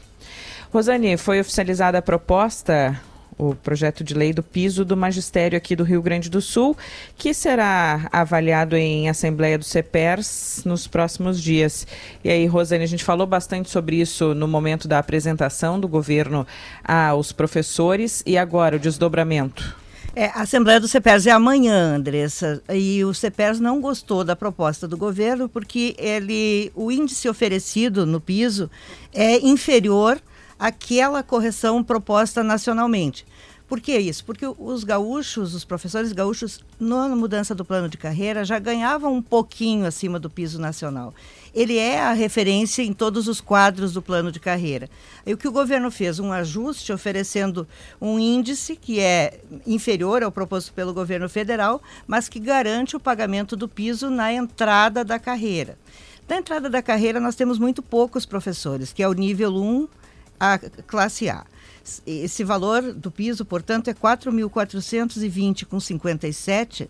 Rosane, foi oficializada a proposta o projeto de lei do piso do magistério aqui do Rio Grande do Sul, que será avaliado em Assembleia do CEPERS nos próximos dias. E aí, Rosane, a gente falou bastante sobre isso no momento da apresentação do governo aos professores e agora o desdobramento. É, a Assembleia do CEPERS é amanhã, Andressa, e o CEPERS não gostou da proposta do governo porque ele, o índice oferecido no piso é inferior aquela correção proposta nacionalmente. Por que isso? Porque os gaúchos, os professores gaúchos, na mudança do plano de carreira, já ganhavam um pouquinho acima do piso nacional. Ele é a referência em todos os quadros do plano de carreira. E o que o governo fez? Um ajuste oferecendo um índice que é inferior ao proposto pelo governo federal, mas que garante o pagamento do piso na entrada da carreira. Na entrada da carreira, nós temos muito poucos professores, que é o nível 1 a classe A. Esse valor do piso, portanto, é 4.420 com 57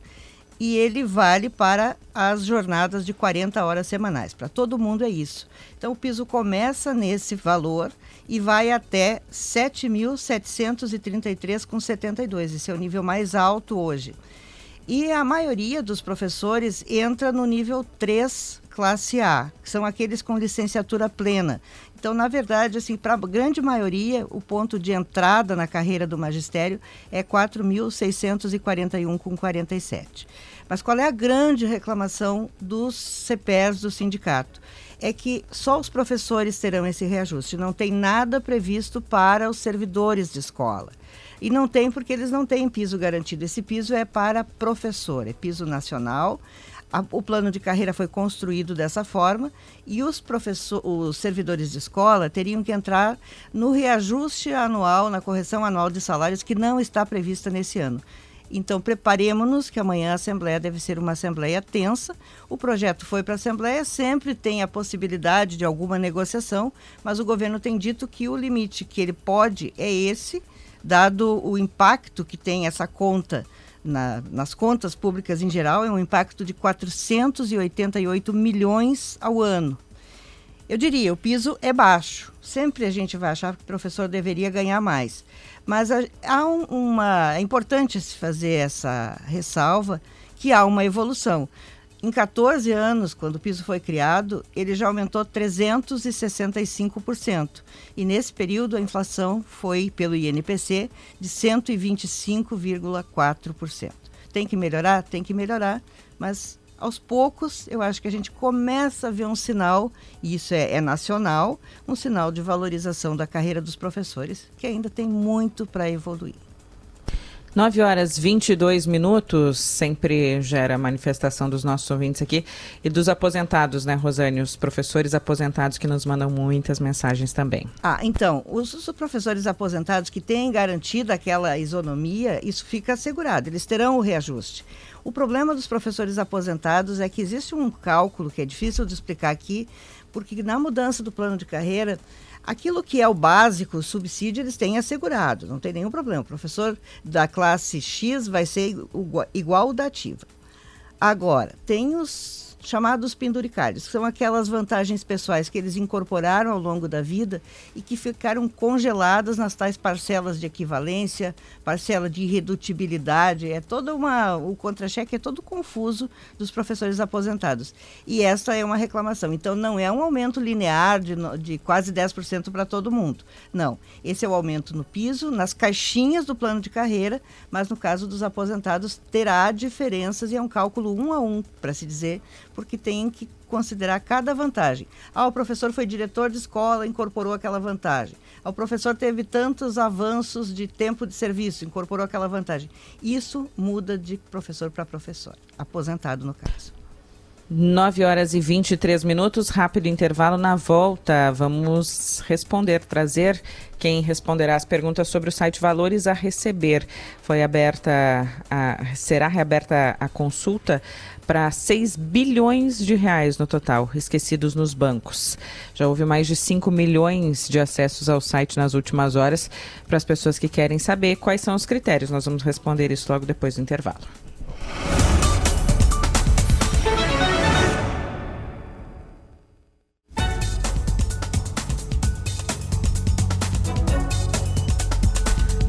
e ele vale para as jornadas de 40 horas semanais. Para todo mundo é isso. Então o piso começa nesse valor e vai até 7.733 com 72. Esse é o nível mais alto hoje. E a maioria dos professores entra no nível 3, classe A, que são aqueles com licenciatura plena. Então, na verdade, assim, para a grande maioria, o ponto de entrada na carreira do magistério é 4.641 com 47. Mas qual é a grande reclamação dos CPEs do sindicato? É que só os professores terão esse reajuste, não tem nada previsto para os servidores de escola. E não tem porque eles não têm piso garantido. Esse piso é para professor, é piso nacional. A, o plano de carreira foi construído dessa forma e os, professor, os servidores de escola teriam que entrar no reajuste anual, na correção anual de salários, que não está prevista nesse ano. Então, preparemos-nos que amanhã a Assembleia deve ser uma Assembleia tensa. O projeto foi para a Assembleia, sempre tem a possibilidade de alguma negociação, mas o governo tem dito que o limite que ele pode é esse dado o impacto que tem essa conta na, nas contas públicas em geral, é um impacto de 488 milhões ao ano. Eu diria, o piso é baixo. Sempre a gente vai achar que o professor deveria ganhar mais. Mas há uma. É importante se fazer essa ressalva que há uma evolução. Em 14 anos, quando o piso foi criado, ele já aumentou 365%. E nesse período, a inflação foi, pelo INPC, de 125,4%. Tem que melhorar? Tem que melhorar, mas aos poucos eu acho que a gente começa a ver um sinal, e isso é, é nacional, um sinal de valorização da carreira dos professores, que ainda tem muito para evoluir. 9 horas 22 minutos, sempre gera manifestação dos nossos ouvintes aqui e dos aposentados, né, Rosane? Os professores aposentados que nos mandam muitas mensagens também. Ah, então, os, os professores aposentados que têm garantido aquela isonomia, isso fica assegurado, eles terão o reajuste. O problema dos professores aposentados é que existe um cálculo que é difícil de explicar aqui, porque na mudança do plano de carreira, Aquilo que é o básico, o subsídio, eles têm assegurado, não tem nenhum problema. O professor da classe X vai ser igual, igual da ativa. Agora, tem os chamados penduricários, que são aquelas vantagens pessoais que eles incorporaram ao longo da vida e que ficaram congeladas nas tais parcelas de equivalência, parcela de irredutibilidade, é toda uma o contra-cheque é todo confuso dos professores aposentados. E essa é uma reclamação. Então não é um aumento linear de, de quase 10% para todo mundo. Não, esse é o aumento no piso, nas caixinhas do plano de carreira, mas no caso dos aposentados terá diferenças e é um cálculo um a um, para se dizer, porque tem que considerar cada vantagem. Ah, o professor foi diretor de escola, incorporou aquela vantagem. Ah, o professor teve tantos avanços de tempo de serviço, incorporou aquela vantagem. Isso muda de professor para professor, aposentado no caso. 9 horas e 23 minutos, rápido intervalo na volta. Vamos responder, trazer quem responderá as perguntas sobre o site Valores a Receber. Foi aberta, a, será reaberta a consulta para 6 bilhões de reais no total, esquecidos nos bancos. Já houve mais de 5 milhões de acessos ao site nas últimas horas. Para as pessoas que querem saber quais são os critérios, nós vamos responder isso logo depois do intervalo.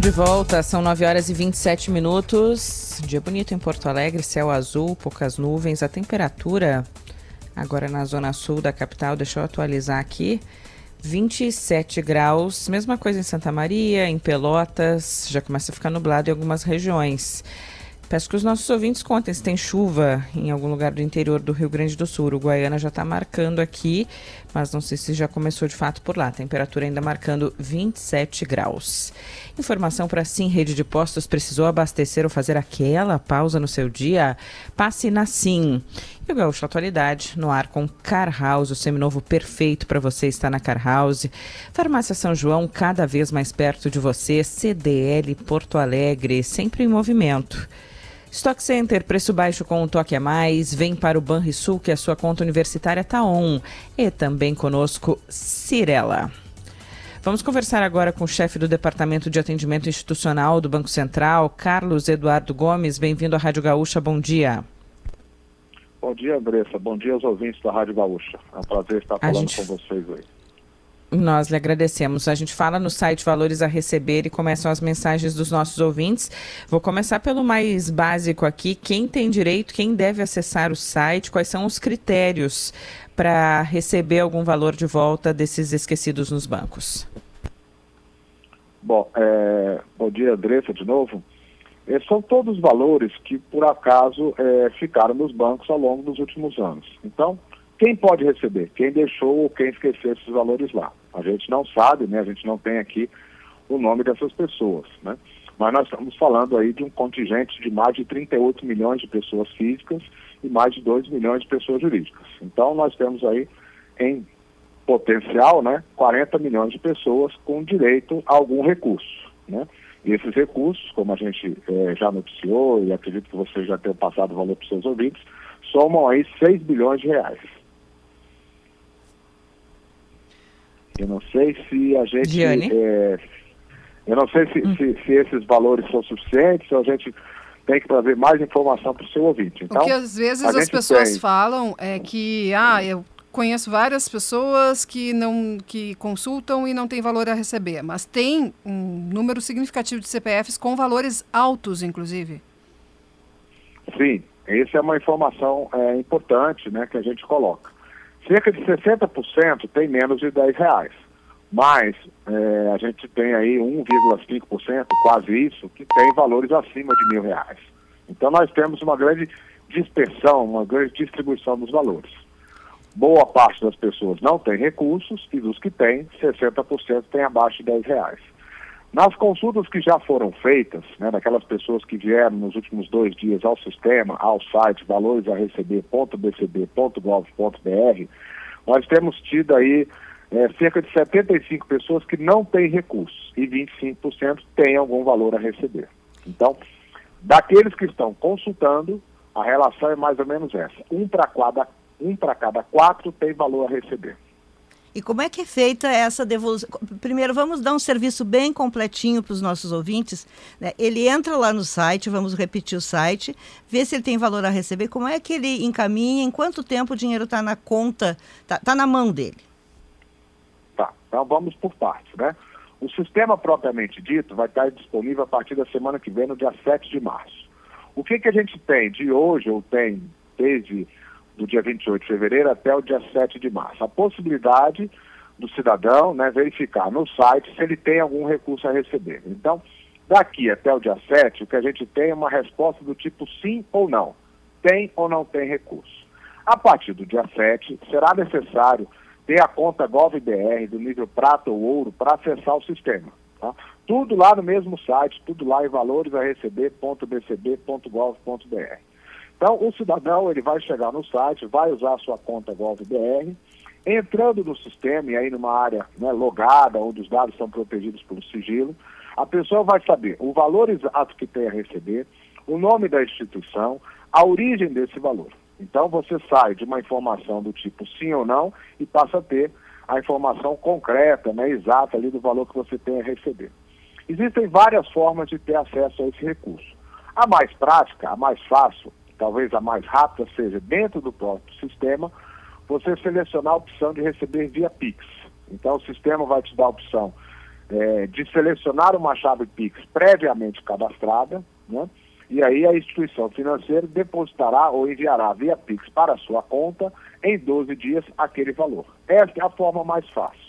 De volta, são 9 horas e 27 minutos. Dia bonito em Porto Alegre, céu azul, poucas nuvens. A temperatura agora na zona sul da capital, deixa eu atualizar aqui. 27 graus, mesma coisa em Santa Maria, em Pelotas, já começa a ficar nublado em algumas regiões. Peço que os nossos ouvintes contem se tem chuva em algum lugar do interior do Rio Grande do Sul. O Guaiana já está marcando aqui, mas não sei se já começou de fato por lá. Temperatura ainda marcando 27 graus. Informação para Sim Rede de Postos. Precisou abastecer ou fazer aquela pausa no seu dia? Passe na Sim. E o Gaúcho Atualidade no ar com Car House, o seminovo perfeito para você está na Car House. Farmácia São João, cada vez mais perto de você. CDL Porto Alegre, sempre em movimento. Stock Center, preço baixo com um toque a mais. Vem para o Banrisul, que a sua conta universitária está on. E também conosco, Cirela. Vamos conversar agora com o chefe do Departamento de Atendimento Institucional do Banco Central, Carlos Eduardo Gomes. Bem-vindo à Rádio Gaúcha. Bom dia. Bom dia, Andressa. Bom dia aos ouvintes da Rádio Gaúcha. É um prazer estar falando gente... com vocês hoje. Nós lhe agradecemos. A gente fala no site Valores a Receber e começam as mensagens dos nossos ouvintes. Vou começar pelo mais básico aqui. Quem tem direito, quem deve acessar o site, quais são os critérios para receber algum valor de volta desses esquecidos nos bancos? Bom, é... bom dia, Andressa, de novo. Esses são todos valores que, por acaso, é, ficaram nos bancos ao longo dos últimos anos. Então, quem pode receber? Quem deixou ou quem esqueceu esses valores lá? A gente não sabe, né? A gente não tem aqui o nome dessas pessoas, né? Mas nós estamos falando aí de um contingente de mais de 38 milhões de pessoas físicas e mais de 2 milhões de pessoas jurídicas. Então nós temos aí em potencial, né, 40 milhões de pessoas com direito a algum recurso, né? E esses recursos, como a gente eh, já noticiou e acredito que você já tenha passado o valor para os seus ouvintes, somam aí 6 bilhões de reais. Eu não sei se a gente. É, eu não sei se, hum. se, se, esses valores são suficientes, ou a gente tem que trazer mais informação para o seu ouvinte. Então, o que às vezes as pessoas tem... falam é que, ah, eu conheço várias pessoas que não que consultam e não tem valor a receber, mas tem um número significativo de CPFs com valores altos, inclusive. Sim, essa é uma informação é, importante né, que a gente coloca. Cerca de 60% tem menos de 10 reais. Mas é, a gente tem aí 1,5%, quase isso, que tem valores acima de mil reais. Então nós temos uma grande dispersão, uma grande distribuição dos valores. Boa parte das pessoas não tem recursos e dos que têm, 60% tem abaixo de 10 reais. Nas consultas que já foram feitas, né, daquelas pessoas que vieram nos últimos dois dias ao sistema, ao site valoresareceber.bcb.gov.br, nós temos tido aí é, cerca de 75 pessoas que não têm recursos e 25% têm algum valor a receber. Então, daqueles que estão consultando, a relação é mais ou menos essa. Um para cada, um cada quatro tem valor a receber. E como é que é feita essa devolução? Primeiro, vamos dar um serviço bem completinho para os nossos ouvintes. Né? Ele entra lá no site, vamos repetir o site, ver se ele tem valor a receber, como é que ele encaminha, em quanto tempo o dinheiro está na conta, está tá na mão dele. Tá, então vamos por partes, né? O sistema propriamente dito vai estar disponível a partir da semana que vem, no dia 7 de março. O que, que a gente tem de hoje, ou tem desde do dia 28 de fevereiro até o dia 7 de março? A possibilidade do cidadão né, verificar no site se ele tem algum recurso a receber. Então, daqui até o dia 7, o que a gente tem é uma resposta do tipo sim ou não. Tem ou não tem recurso. A partir do dia 7, será necessário ter a conta GovBR do nível prata ou ouro para acessar o sistema. Tá? Tudo lá no mesmo site, tudo lá em valores a receber.bcb.gov.br. Então, o cidadão ele vai chegar no site, vai usar a sua conta GovBR, entrando no sistema, e aí numa área né, logada, onde os dados são protegidos pelo sigilo, a pessoa vai saber o valor exato que tem a receber, o nome da instituição, a origem desse valor. Então você sai de uma informação do tipo sim ou não e passa a ter a informação concreta, né, exata ali do valor que você tem a receber. Existem várias formas de ter acesso a esse recurso. A mais prática, a mais fácil, talvez a mais rápida, seja dentro do próprio sistema, você selecionar a opção de receber via Pix. Então o sistema vai te dar a opção é, de selecionar uma chave Pix previamente cadastrada, né? E aí a instituição financeira depositará ou enviará via Pix para a sua conta em 12 dias aquele valor. Essa é a forma mais fácil.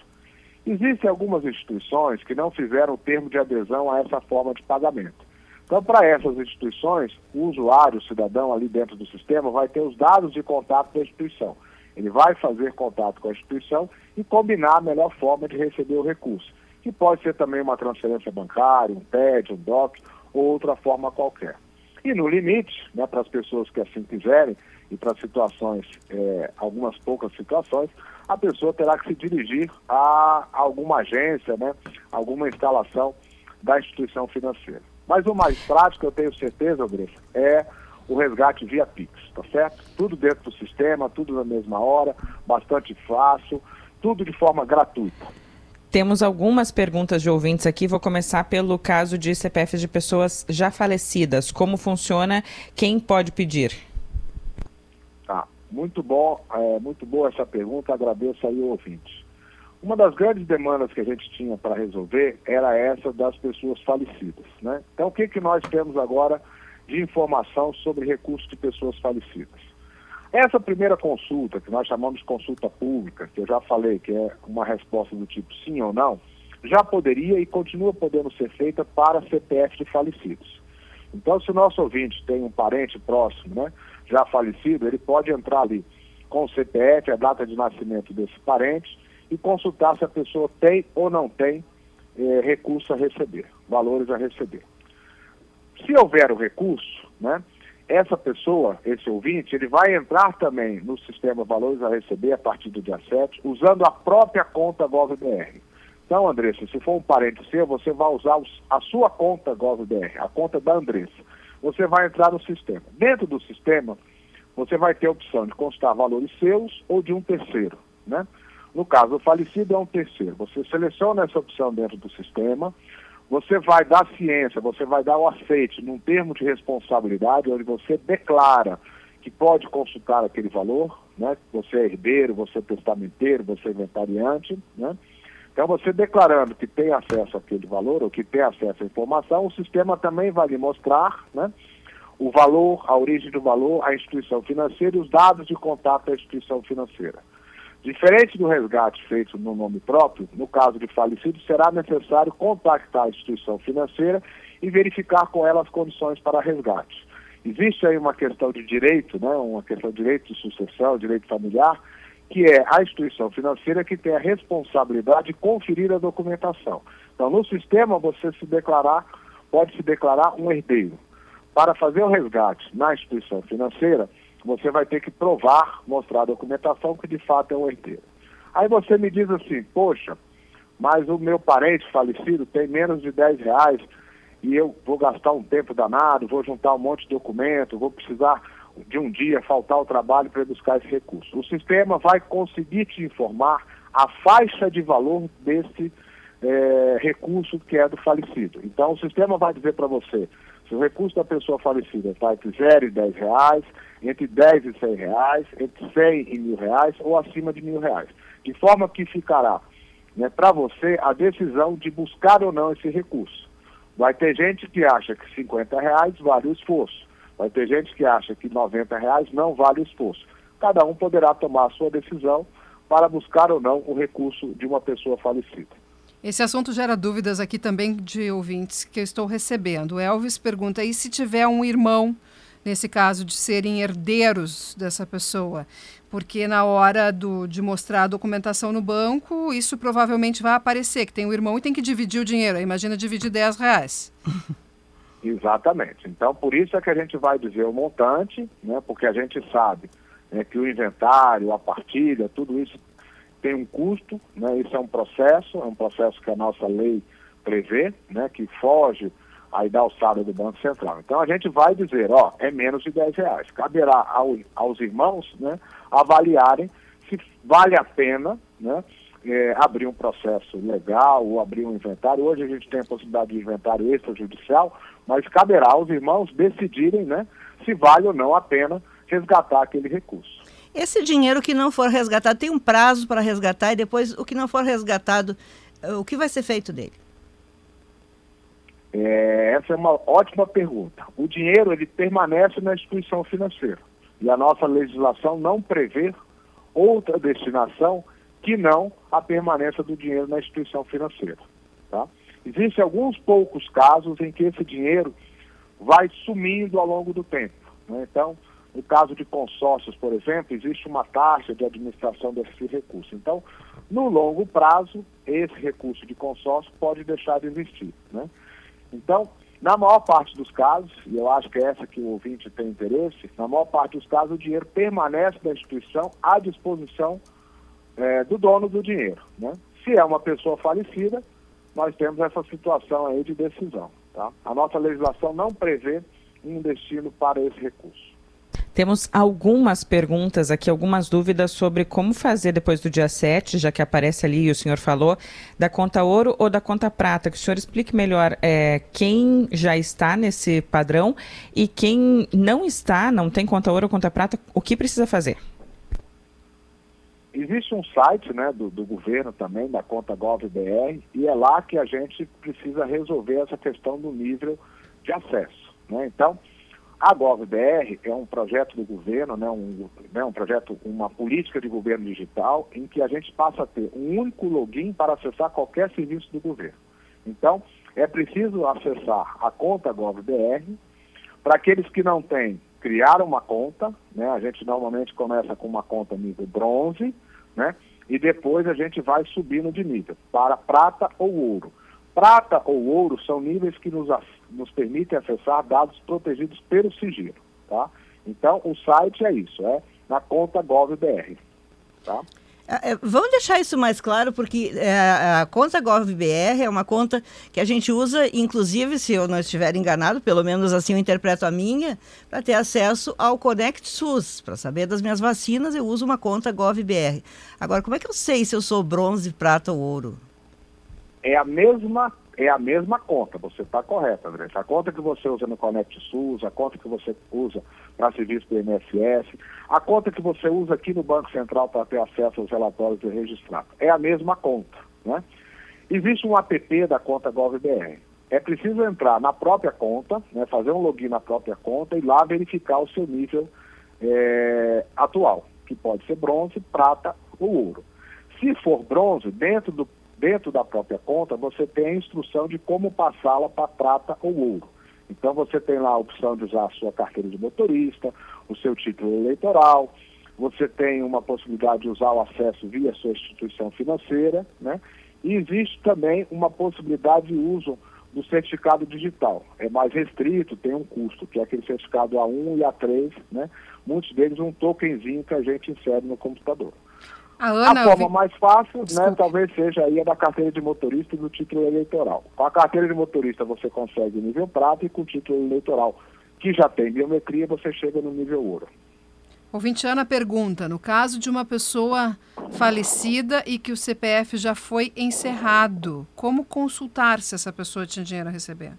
Existem algumas instituições que não fizeram o termo de adesão a essa forma de pagamento. Então, para essas instituições, o usuário, o cidadão ali dentro do sistema, vai ter os dados de contato da instituição. Ele vai fazer contato com a instituição e combinar a melhor forma de receber o recurso, que pode ser também uma transferência bancária, um TED, um DOC ou outra forma qualquer. E no limite, né, para as pessoas que assim quiserem, e para situações, é, algumas poucas situações, a pessoa terá que se dirigir a alguma agência, né, alguma instalação da instituição financeira. Mas o mais prático, eu tenho certeza, Andressa, é o resgate via Pix, tá certo? Tudo dentro do sistema, tudo na mesma hora, bastante fácil, tudo de forma gratuita. Temos algumas perguntas de ouvintes aqui. Vou começar pelo caso de CPFs de pessoas já falecidas. Como funciona? Quem pode pedir? Tá, muito bom, é, muito boa essa pergunta. Agradeço aí o ouvinte. Uma das grandes demandas que a gente tinha para resolver era essa das pessoas falecidas, né? Então, o que que nós temos agora de informação sobre recursos de pessoas falecidas? Essa primeira consulta, que nós chamamos de consulta pública, que eu já falei que é uma resposta do tipo sim ou não, já poderia e continua podendo ser feita para CPF de falecidos. Então, se o nosso ouvinte tem um parente próximo, né, já falecido, ele pode entrar ali com o CPF, a data de nascimento desse parente, e consultar se a pessoa tem ou não tem eh, recurso a receber, valores a receber. Se houver o recurso, né, essa pessoa, esse ouvinte, ele vai entrar também no sistema Valores a Receber a partir do dia 7, usando a própria conta GovBR. Então, Andressa, se for um parente seu, você vai usar a sua conta GovBR, a conta da Andressa. Você vai entrar no sistema. Dentro do sistema, você vai ter a opção de constar valores seus ou de um terceiro, né? No caso, o falecido é um terceiro. Você seleciona essa opção dentro do sistema, você vai dar ciência, você vai dar o aceite num termo de responsabilidade onde você declara que pode consultar aquele valor, né? Você é herdeiro, você é testamenteiro, você é inventariante, né? Então, você declarando que tem acesso àquele valor ou que tem acesso à informação, o sistema também vai lhe mostrar, né? O valor, a origem do valor, a instituição financeira e os dados de contato da instituição financeira. Diferente do resgate feito no nome próprio, no caso de falecido, será necessário contactar a instituição financeira e verificar com ela as condições para resgate. Existe aí uma questão de direito, né, uma questão de direito de sucessão, direito familiar, que é a instituição financeira que tem a responsabilidade de conferir a documentação. Então, no sistema, você se declarar, pode se declarar um herdeiro. Para fazer o resgate na instituição financeira, você vai ter que provar, mostrar a documentação que de fato é um herdeiro. Aí você me diz assim, poxa, mas o meu parente falecido tem menos de 10 reais e eu vou gastar um tempo danado, vou juntar um monte de documento, vou precisar de um dia faltar o trabalho para buscar esse recurso. O sistema vai conseguir te informar a faixa de valor desse é, recurso que é do falecido. Então, o sistema vai dizer para você se o recurso da pessoa falecida está entre 0 e 10 reais, entre 10 e 100 reais, entre 100 e mil reais ou acima de mil reais. De forma que ficará né, para você a decisão de buscar ou não esse recurso. Vai ter gente que acha que 50 reais vale o esforço. Vai ter gente que acha que 90 reais não vale o esforço. Cada um poderá tomar a sua decisão para buscar ou não o recurso de uma pessoa falecida. Esse assunto gera dúvidas aqui também de ouvintes que eu estou recebendo. O Elvis pergunta: e se tiver um irmão, nesse caso, de serem herdeiros dessa pessoa? Porque na hora do, de mostrar a documentação no banco, isso provavelmente vai aparecer, que tem um irmão e tem que dividir o dinheiro. Imagina dividir 10 reais. <laughs> Exatamente. Então, por isso é que a gente vai dizer o montante, né, porque a gente sabe né, que o inventário, a partilha, tudo isso tem um custo, né? Isso é um processo, é um processo que a nossa lei prevê, né? Que foge aí da alçada do Banco Central. Então a gente vai dizer, ó, é menos de 10 reais. Caberá ao, aos irmãos, né? Avaliarem se vale a pena, né? É, abrir um processo legal ou abrir um inventário. Hoje a gente tem a possibilidade de inventário extrajudicial, mas caberá aos irmãos decidirem, né? Se vale ou não a pena resgatar aquele recurso. Esse dinheiro que não for resgatado, tem um prazo para resgatar e depois o que não for resgatado, eh, o que vai ser feito dele? É, essa é uma ótima pergunta. O dinheiro ele permanece na instituição financeira e a nossa legislação não prevê outra destinação que não a permanência do dinheiro na instituição financeira. Tá? Existem alguns poucos casos em que esse dinheiro vai sumindo ao longo do tempo. Né? Então, no caso de consórcios, por exemplo, existe uma taxa de administração desse recurso. Então, no longo prazo, esse recurso de consórcio pode deixar de existir. Né? Então, na maior parte dos casos, e eu acho que é essa que o ouvinte tem interesse, na maior parte dos casos o dinheiro permanece da instituição à disposição é, do dono do dinheiro. Né? Se é uma pessoa falecida, nós temos essa situação aí de decisão. Tá? A nossa legislação não prevê um destino para esse recurso. Temos algumas perguntas aqui, algumas dúvidas sobre como fazer depois do dia 7, já que aparece ali, e o senhor falou, da conta ouro ou da conta prata. Que o senhor explique melhor é, quem já está nesse padrão e quem não está, não tem conta ouro ou conta prata, o que precisa fazer? Existe um site né, do, do governo também, da conta GovBR, e é lá que a gente precisa resolver essa questão do nível de acesso. Né? Então, a GovBR é um projeto do governo, né, um, né, um projeto, uma política de governo digital, em que a gente passa a ter um único login para acessar qualquer serviço do governo. Então, é preciso acessar a conta GovBR. Para aqueles que não têm, criar uma conta, né, a gente normalmente começa com uma conta nível bronze, né, e depois a gente vai subindo de nível para prata ou ouro. Prata ou ouro são níveis que nos, nos permitem acessar dados protegidos pelo sigilo. Tá? Então, o site é isso, é na conta GovBR. Tá? É, é, vamos deixar isso mais claro, porque é, a conta GovBR é uma conta que a gente usa, inclusive, se eu não estiver enganado, pelo menos assim eu interpreto a minha, para ter acesso ao Conect SUS. Para saber das minhas vacinas, eu uso uma conta GovBR. Agora, como é que eu sei se eu sou bronze, prata ou ouro? É a mesma é a mesma conta, você está correto, André. A conta que você usa no Conect SUS, a conta que você usa para serviço do INSS, a conta que você usa aqui no Banco Central para ter acesso aos relatórios do registrado. É a mesma conta. Né? Existe um app da conta GovBR. É preciso entrar na própria conta, né, fazer um login na própria conta e lá verificar o seu nível é, atual, que pode ser bronze, prata ou ouro. Se for bronze, dentro do dentro da própria conta, você tem a instrução de como passá-la para prata ou ouro. Então você tem lá a opção de usar a sua carteira de motorista, o seu título eleitoral, você tem uma possibilidade de usar o acesso via sua instituição financeira, né? E existe também uma possibilidade de uso do certificado digital. É mais restrito, tem um custo, que é aquele certificado A1 e A3, né? Muitos deles um tokenzinho que a gente insere no computador. A, Ana, a forma vi... mais fácil, né, talvez seja aí a da carteira de motorista e do título eleitoral. Com a carteira de motorista você consegue nível prata e com o título eleitoral, que já tem biometria, você chega no nível ouro. Ouvinte Ana pergunta, no caso de uma pessoa falecida e que o CPF já foi encerrado. Como consultar se essa pessoa tinha dinheiro a receber?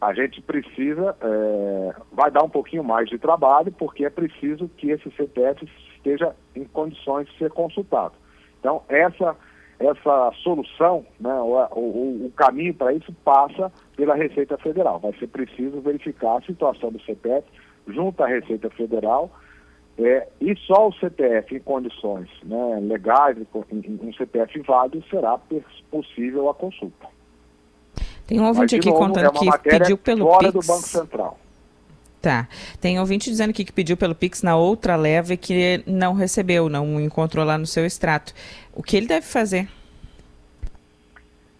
A gente precisa, é, vai dar um pouquinho mais de trabalho, porque é preciso que esse CPF esteja em condições de ser consultado. Então, essa, essa solução, né, o, o, o caminho para isso passa pela Receita Federal. Vai ser preciso verificar a situação do CPF junto à Receita Federal é, e só o CPF em condições né, legais, um CPF válido, será possível a consulta. Tem um ouvinte Mas, aqui novo, contando é que pediu pelo fora Pix. do Banco Central. Tá. Tem ouvinte dizendo aqui que pediu pelo Pix na outra leva e que não recebeu, não encontrou lá no seu extrato. O que ele deve fazer?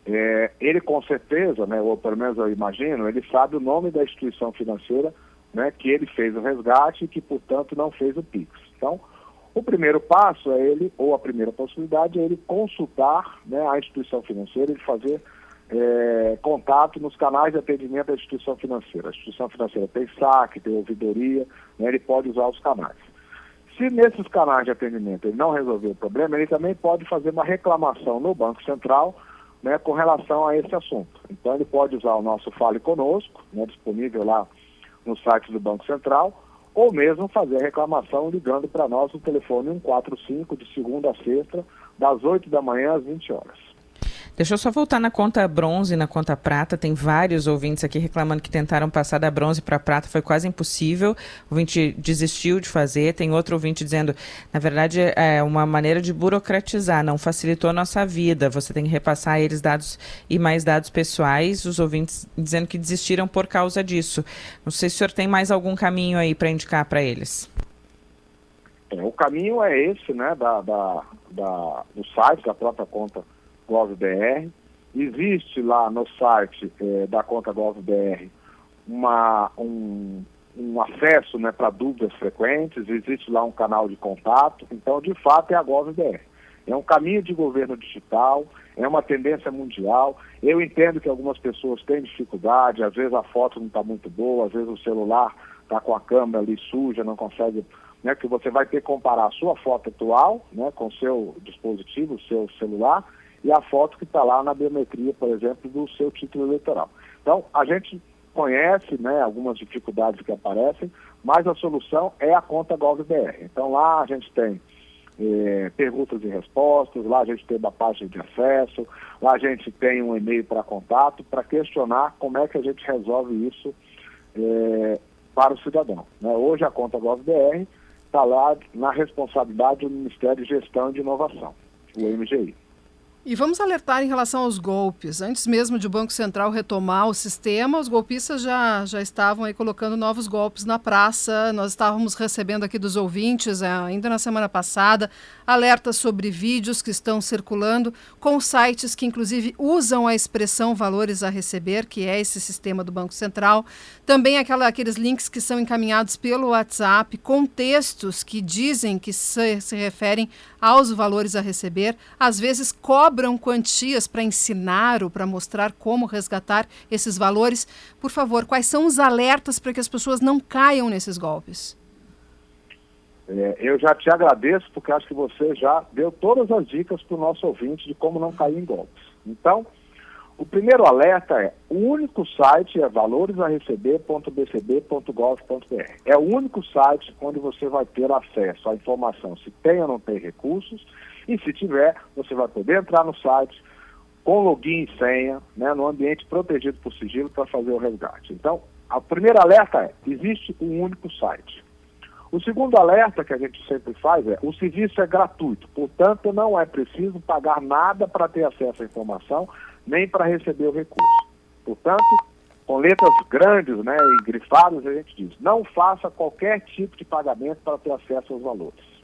É, ele com certeza, né, ou pelo menos eu imagino, ele sabe o nome da instituição financeira né, que ele fez o resgate e que, portanto, não fez o PIX. Então, o primeiro passo é ele, ou a primeira possibilidade, é ele consultar né, a instituição financeira e fazer é, contato nos canais de atendimento da instituição financeira. A instituição financeira tem saque, tem ouvidoria, né, ele pode usar os canais. Se nesses canais de atendimento ele não resolver o problema, ele também pode fazer uma reclamação no Banco Central né, com relação a esse assunto. Então ele pode usar o nosso Fale Conosco, né, disponível lá no site do Banco Central, ou mesmo fazer a reclamação ligando para nós no telefone 145 de segunda a sexta, das 8 da manhã às 20 horas. Deixa eu só voltar na conta bronze na conta prata. Tem vários ouvintes aqui reclamando que tentaram passar da bronze para prata, foi quase impossível. O ouvinte desistiu de fazer. Tem outro ouvinte dizendo, na verdade, é uma maneira de burocratizar, não facilitou a nossa vida. Você tem que repassar a eles dados e mais dados pessoais. Os ouvintes dizendo que desistiram por causa disso. Não sei se o senhor tem mais algum caminho aí para indicar para eles. É, o caminho é esse, né, da, da, da, do site, da própria conta GovBR. Existe lá no site é, da conta GovBR um, um acesso né, para dúvidas frequentes, existe lá um canal de contato, então de fato é a GovBR. É um caminho de governo digital, é uma tendência mundial. Eu entendo que algumas pessoas têm dificuldade, às vezes a foto não está muito boa, às vezes o celular está com a câmera ali suja, não consegue. Né, que você vai ter que comparar a sua foto atual né, com o seu dispositivo, o seu celular, e a foto que está lá na biometria, por exemplo, do seu título eleitoral. Então, a gente conhece né, algumas dificuldades que aparecem, mas a solução é a conta GovBR. Então, lá a gente tem eh, perguntas e respostas, lá a gente tem uma página de acesso, lá a gente tem um e-mail para contato, para questionar como é que a gente resolve isso eh, para o cidadão. Né? Hoje a conta GovBR está lá na responsabilidade do Ministério de Gestão e de Inovação, o MGI. E vamos alertar em relação aos golpes. Antes mesmo de o Banco Central retomar o sistema, os golpistas já, já estavam aí colocando novos golpes na praça. Nós estávamos recebendo aqui dos ouvintes, eh, ainda na semana passada, alertas sobre vídeos que estão circulando com sites que, inclusive, usam a expressão valores a receber, que é esse sistema do Banco Central. Também aquela, aqueles links que são encaminhados pelo WhatsApp, com textos que dizem que se, se referem aos valores a receber. Às vezes cobram quantias para ensinar ou para mostrar como resgatar esses valores. Por favor, quais são os alertas para que as pessoas não caiam nesses golpes? É, eu já te agradeço porque acho que você já deu todas as dicas para o nosso ouvinte de como não cair em golpes. Então, o primeiro alerta é, o único site é valoresareceber.bcb.gov.br. É o único site onde você vai ter acesso à informação se tem ou não tem recursos e se tiver, você vai poder entrar no site com login e senha, né, no ambiente protegido por sigilo para fazer o resgate. Então, o primeiro alerta é, existe um único site. O segundo alerta que a gente sempre faz é: o serviço é gratuito, portanto, não é preciso pagar nada para ter acesso à informação, nem para receber o recurso. Portanto, com letras grandes né, e grifadas, a gente diz: não faça qualquer tipo de pagamento para ter acesso aos valores.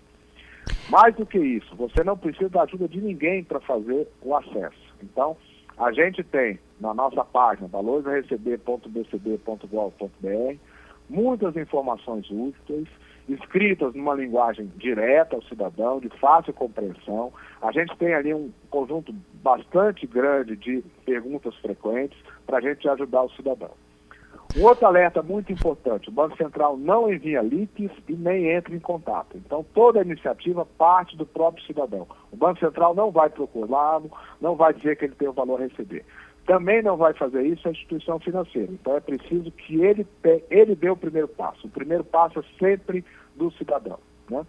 Mais do que isso, você não precisa da ajuda de ninguém para fazer o acesso. Então, a gente tem na nossa página valoresareceber.bcb.gov.br muitas informações úteis escritas numa linguagem direta ao cidadão, de fácil compreensão. A gente tem ali um conjunto bastante grande de perguntas frequentes para a gente ajudar o cidadão. Um outro alerta muito importante: o Banco Central não envia links e nem entra em contato. Então, toda a iniciativa parte do próprio cidadão. O Banco Central não vai procurá-lo, não vai dizer que ele tem o valor a receber. Também não vai fazer isso a instituição financeira. Então, é preciso que ele, ele dê o primeiro passo. O primeiro passo é sempre do cidadão. Né?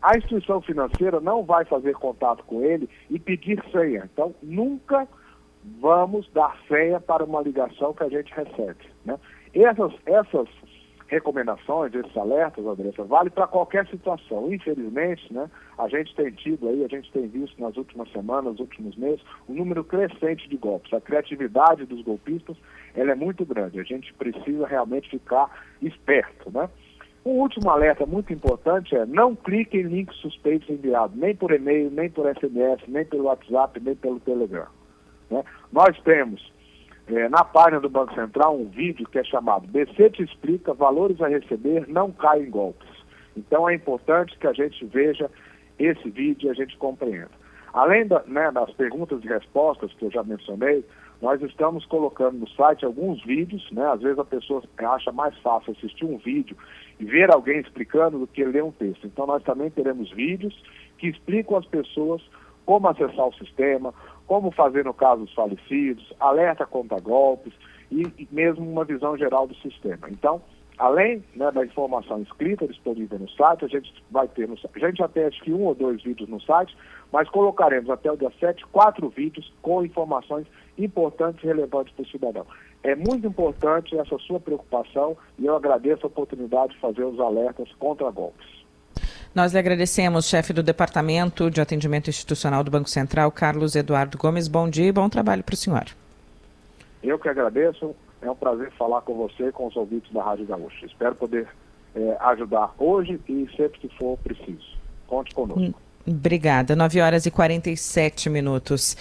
A instituição financeira não vai fazer contato com ele e pedir senha. Então, nunca vamos dar senha para uma ligação que a gente recebe. Né? Essas, essas recomendações, esses alertas, Andressa, vale para qualquer situação. Infelizmente, né, a gente tem tido aí, a gente tem visto nas últimas semanas, nos últimos meses, um número crescente de golpes. A criatividade dos golpistas ela é muito grande. A gente precisa realmente ficar esperto, né? Um último alerta muito importante é não clique em links suspeitos enviados, nem por e-mail, nem por SMS, nem pelo WhatsApp, nem pelo Telegram. Né? Nós temos é, na página do Banco Central um vídeo que é chamado BC te explica, valores a receber, não caem em golpes. Então é importante que a gente veja esse vídeo e a gente compreenda. Além da, né, das perguntas e respostas que eu já mencionei, nós estamos colocando no site alguns vídeos, né? Às vezes a pessoa acha mais fácil assistir um vídeo e ver alguém explicando do que ler um texto. Então nós também teremos vídeos que explicam às pessoas como acessar o sistema, como fazer no caso dos falecidos, alerta contra golpes e, e mesmo uma visão geral do sistema. Então, além né, da informação escrita disponível no site, a gente vai ter, no, a gente já tem acho que um ou dois vídeos no site, mas colocaremos até o dia 7 quatro vídeos com informações importantes e relevantes para o cidadão. É muito importante essa sua preocupação e eu agradeço a oportunidade de fazer os alertas contra golpes. Nós lhe agradecemos, chefe do Departamento de Atendimento Institucional do Banco Central, Carlos Eduardo Gomes. Bom dia e bom trabalho para o senhor. Eu que agradeço. É um prazer falar com você e com os ouvintes da Rádio Gaúcha. Espero poder é, ajudar hoje e sempre que for preciso. Conte conosco. Hum. Obrigada. 9 horas e 47 minutos.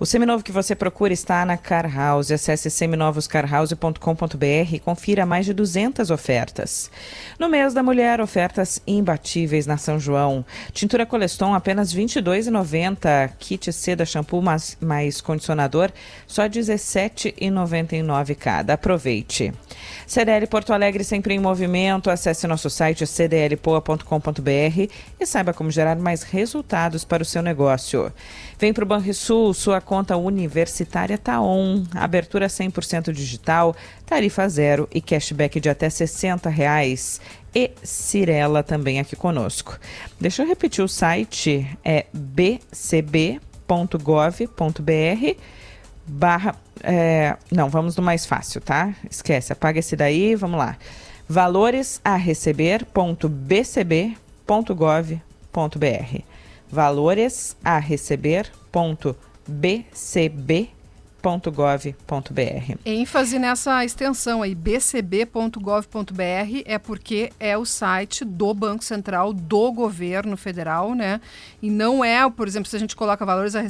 O seminovo que você procura está na Car House. Acesse seminovoscarhouse.com.br e confira mais de 200 ofertas. No mês da mulher, ofertas imbatíveis na São João. Tintura Coleston apenas R$ 22,90. Kit seda shampoo mais, mais condicionador só R$ 17,99 cada. Aproveite. CDL Porto Alegre sempre em movimento. Acesse nosso site cdlpoa.com.br e saiba como gerar mais resultados para o seu negócio. Vem para o Banrisul, sua conta universitária tá on. Abertura 100% digital, tarifa zero e cashback de até 60 reais. E Cirela também aqui conosco. Deixa eu repetir o site, é bcb.gov.br barra... É, não, vamos no mais fácil, tá? Esquece, apaga esse daí, vamos lá. Valores a receber.bcb.gov.br valores a ênfase nessa extensão aí, bcb.gov.br, é porque é o site do Banco Central, do governo federal, né? E não é, por exemplo, se a gente coloca valores a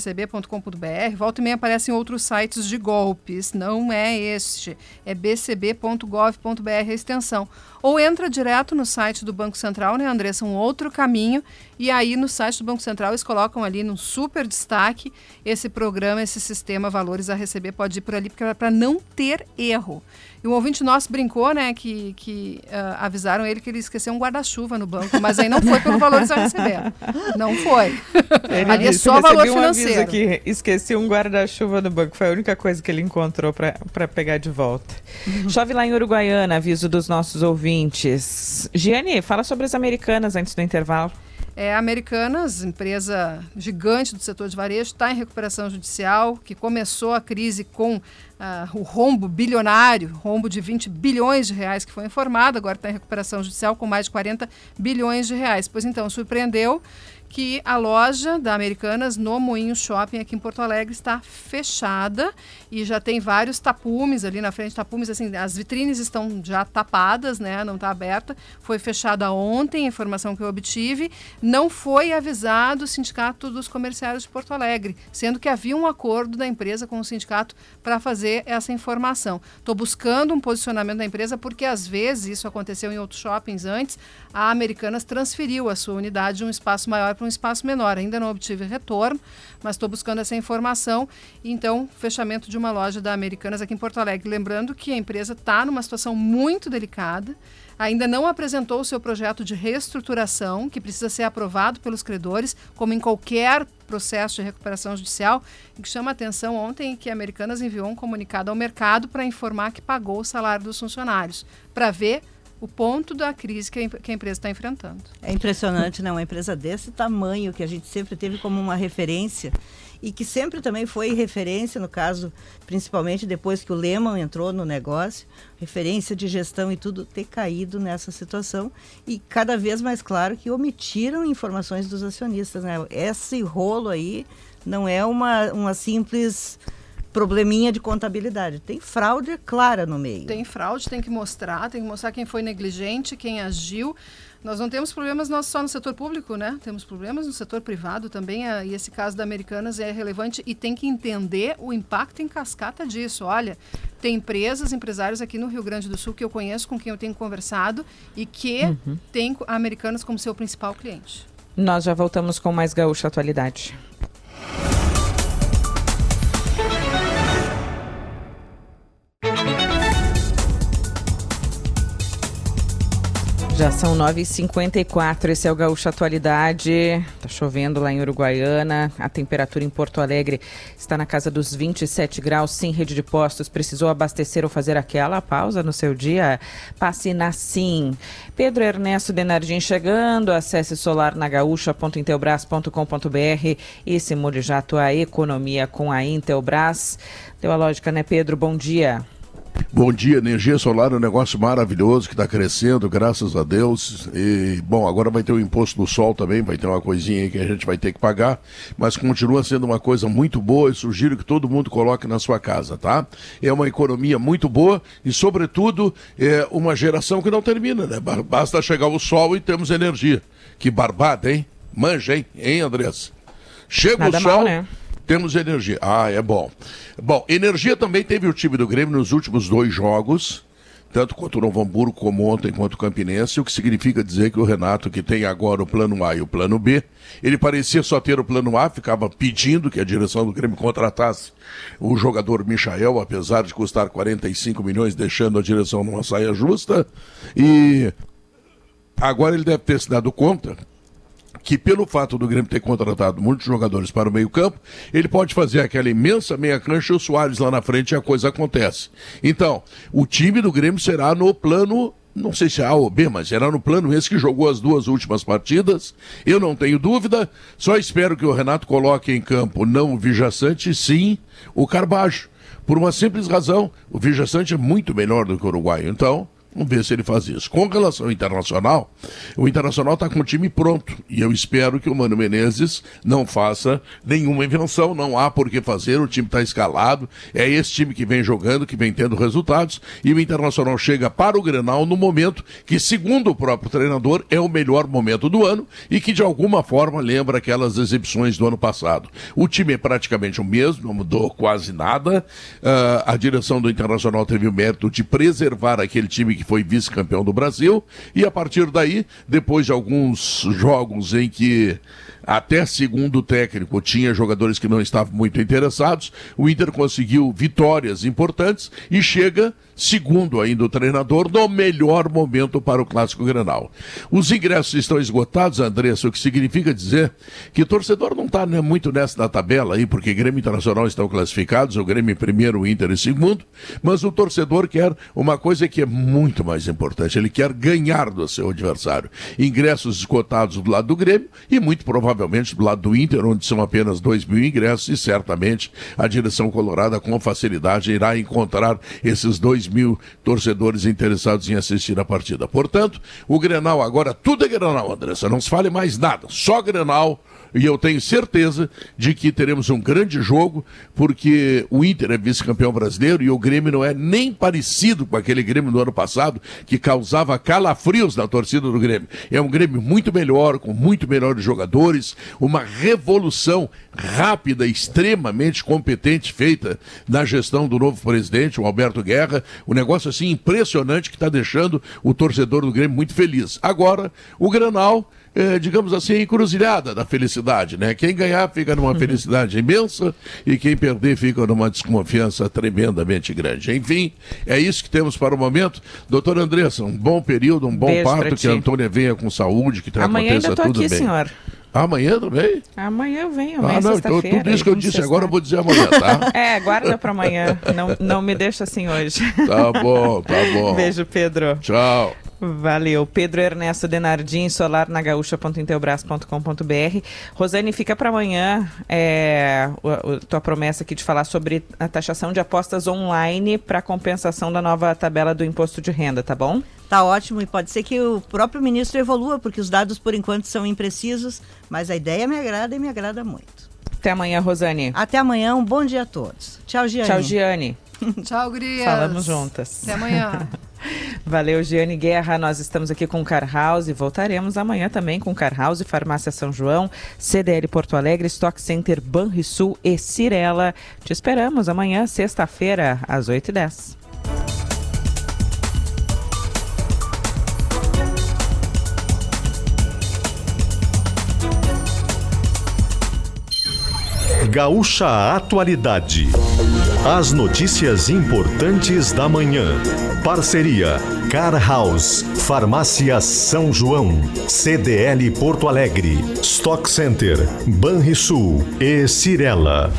volta e meia aparecem outros sites de golpes. Não é este. É bcb.gov.br a extensão. Ou entra direto no site do Banco Central, né, Andressa? Um outro caminho. E aí no site do Banco Central eles colocam ali no super destaque esse programa, esse sistema Valores a Receber. Pode ir por ali para não ter erro. E um ouvinte nosso brincou, né, que, que uh, avisaram ele que ele esqueceu um guarda-chuva no banco, mas aí não foi pelo valores a receber. Não foi. Ele ali é só valor um financeiro. Aqui, esqueci um guarda-chuva no banco, foi a única coisa que ele encontrou para pegar de volta. Uhum. Chove lá em Uruguaiana, aviso dos nossos ouvintes. Giane, fala sobre as americanas antes do intervalo. É, Americanas, empresa gigante do setor de varejo, está em recuperação judicial, que começou a crise com uh, o rombo bilionário, rombo de 20 bilhões de reais que foi informado, agora está em recuperação judicial com mais de 40 bilhões de reais. Pois então, surpreendeu que a loja da Americanas no Moinho Shopping aqui em Porto Alegre está fechada e já tem vários tapumes ali na frente, tapumes assim, as vitrines estão já tapadas, né, não está aberta. Foi fechada ontem, a informação que eu obtive, não foi avisado o Sindicato dos Comerciários de Porto Alegre, sendo que havia um acordo da empresa com o sindicato para fazer essa informação. Estou buscando um posicionamento da empresa porque às vezes isso aconteceu em outros shoppings antes, a Americanas transferiu a sua unidade de um espaço maior para um espaço menor. Ainda não obtive retorno, mas estou buscando essa informação. Então, fechamento de uma loja da Americanas aqui em Porto Alegre. Lembrando que a empresa está numa situação muito delicada ainda não apresentou o seu projeto de reestruturação, que precisa ser aprovado pelos credores, como em qualquer processo de recuperação judicial. E que chama a atenção ontem que a Americanas enviou um comunicado ao mercado para informar que pagou o salário dos funcionários, para ver o ponto da crise que a, empresa está enfrentando. É impressionante, né? Uma empresa desse tamanho, que a gente sempre teve como uma referência e que sempre também foi referência, no caso, principalmente depois que o Lehman entrou no negócio, referência de gestão e tudo, ter caído nessa situação e cada vez mais claro que omitiram informações dos acionistas. Né? Esse rolo aí não é uma, uma simples probleminha de contabilidade. Tem fraude clara no meio. Tem fraude, tem que mostrar, tem que mostrar quem foi negligente, quem agiu. Nós não temos problemas nós só no setor público, né? Temos problemas no setor privado também, eh, e esse caso da Americanas é relevante e tem que entender o impacto em cascata disso. Olha, tem empresas, empresários aqui no Rio Grande do Sul que eu conheço, com quem eu tenho conversado e que uhum. tem a Americanas como seu principal cliente. Nós já voltamos com mais Gaúcha Atualidade. Já são 9h54, esse é o Gaúcho Atualidade. Tá chovendo lá em Uruguaiana. A temperatura em Porto Alegre está na casa dos 27 graus, sem rede de postos. Precisou abastecer ou fazer aquela pausa no seu dia? Passe na Sim. Pedro Ernesto Denardim chegando. Acesse solarnagaúcha.intelbras.com.br e se mude já a tua economia com a Intelbras. Deu a lógica, né, Pedro? Bom dia. Bom dia, energia solar é um negócio maravilhoso que está crescendo, graças a Deus. E, bom, agora vai ter o imposto do sol também, vai ter uma coisinha aí que a gente vai ter que pagar, mas continua sendo uma coisa muito boa e sugiro que todo mundo coloque na sua casa, tá? É uma economia muito boa e, sobretudo, é uma geração que não termina, né? Basta chegar o sol e temos energia. Que barbada, hein? Manja, hein, hein Andressa? Chega Nada o sol. Mal, né? Temos energia. Ah, é bom. Bom, energia também teve o time do Grêmio nos últimos dois jogos, tanto contra o Novo Hamburgo como ontem contra o Campinense, o que significa dizer que o Renato, que tem agora o plano A e o plano B, ele parecia só ter o plano A, ficava pedindo que a direção do Grêmio contratasse o jogador Michael, apesar de custar 45 milhões, deixando a direção numa saia justa. E agora ele deve ter se dado conta que pelo fato do Grêmio ter contratado muitos jogadores para o meio-campo, ele pode fazer aquela imensa meia-cancha e o Soares lá na frente e a coisa acontece. Então, o time do Grêmio será no plano não sei se é A ou B, mas será no plano esse que jogou as duas últimas partidas. Eu não tenho dúvida, só espero que o Renato coloque em campo não o Vijaçante, sim o Carbajo. Por uma simples razão, o Vijaçante é muito melhor do que o Uruguai. Então, Vamos ver se ele faz isso. Com relação ao Internacional, o Internacional está com o time pronto. E eu espero que o Mano Menezes não faça nenhuma invenção. Não há por que fazer, o time está escalado. É esse time que vem jogando, que vem tendo resultados. E o Internacional chega para o Grenal no momento que, segundo o próprio treinador, é o melhor momento do ano e que de alguma forma lembra aquelas exibições do ano passado. O time é praticamente o mesmo, não mudou quase nada. Uh, a direção do Internacional teve o mérito de preservar aquele time que foi vice-campeão do Brasil, e a partir daí, depois de alguns jogos em que até segundo o técnico tinha jogadores que não estavam muito interessados, o Inter conseguiu vitórias importantes e chega segundo ainda o treinador, no melhor momento para o Clássico Grenal. Os ingressos estão esgotados, Andressa, o que significa dizer que o torcedor não está né, muito nessa da tabela aí, porque Grêmio Internacional estão classificados, o Grêmio primeiro, o Inter em segundo, mas o torcedor quer uma coisa que é muito mais importante, ele quer ganhar do seu adversário. Ingressos esgotados do lado do Grêmio e muito provavelmente do lado do Inter, onde são apenas dois mil ingressos e certamente a direção colorada com facilidade irá encontrar esses dois mil torcedores interessados em assistir a partida. Portanto, o Grenal agora, tudo é Grenal, Andressa, não se fale mais nada, só Grenal e eu tenho certeza de que teremos um grande jogo, porque o Inter é vice-campeão brasileiro e o Grêmio não é nem parecido com aquele Grêmio do ano passado, que causava calafrios na torcida do Grêmio. É um Grêmio muito melhor, com muito melhores jogadores, uma revolução rápida, extremamente competente feita na gestão do novo presidente, o Alberto Guerra. Um negócio assim impressionante que está deixando o torcedor do Grêmio muito feliz. Agora, o Granal é, digamos assim, encruzilhada da felicidade, né? Quem ganhar fica numa uhum. felicidade imensa e quem perder fica numa desconfiança tremendamente grande. Enfim, é isso que temos para o momento. Doutor Andressa, um bom período, um bom Beijo parto, que a Antônia venha com saúde, que Amanhã aconteça ainda tô tudo aqui, bem. senhor. Amanhã também? Amanhã eu venho, amanhã ah, não, então tudo isso que eu disse agora eu vou dizer amanhã, tá? <laughs> é, guarda para amanhã. Não, não me deixa assim hoje. Tá bom, tá bom. Beijo, Pedro. Tchau. Valeu. Pedro Ernesto Denardim, solar na gaúcha.intelbras.com.br. Rosane, fica para amanhã é, a, a, tua promessa aqui de falar sobre a taxação de apostas online para compensação da nova tabela do imposto de renda, tá bom? Tá ótimo e pode ser que o próprio ministro evolua, porque os dados por enquanto são imprecisos, mas a ideia me agrada e me agrada muito. Até amanhã, Rosane. Até amanhã, um bom dia a todos. Tchau, Giane. Tchau, Giane. <laughs> Tchau, Grias. Falamos juntas. Até amanhã. <laughs> Valeu, Giane Guerra. Nós estamos aqui com o Car House voltaremos amanhã também com Car House, Farmácia São João, CDL Porto Alegre, Stock Center Banrisul e Cirela. Te esperamos amanhã, sexta-feira, às 8h10. Gaúcha Atualidade. As notícias importantes da manhã. Parceria Car House, Farmácia São João, CDL Porto Alegre, Stock Center, Banrisul e Cirela.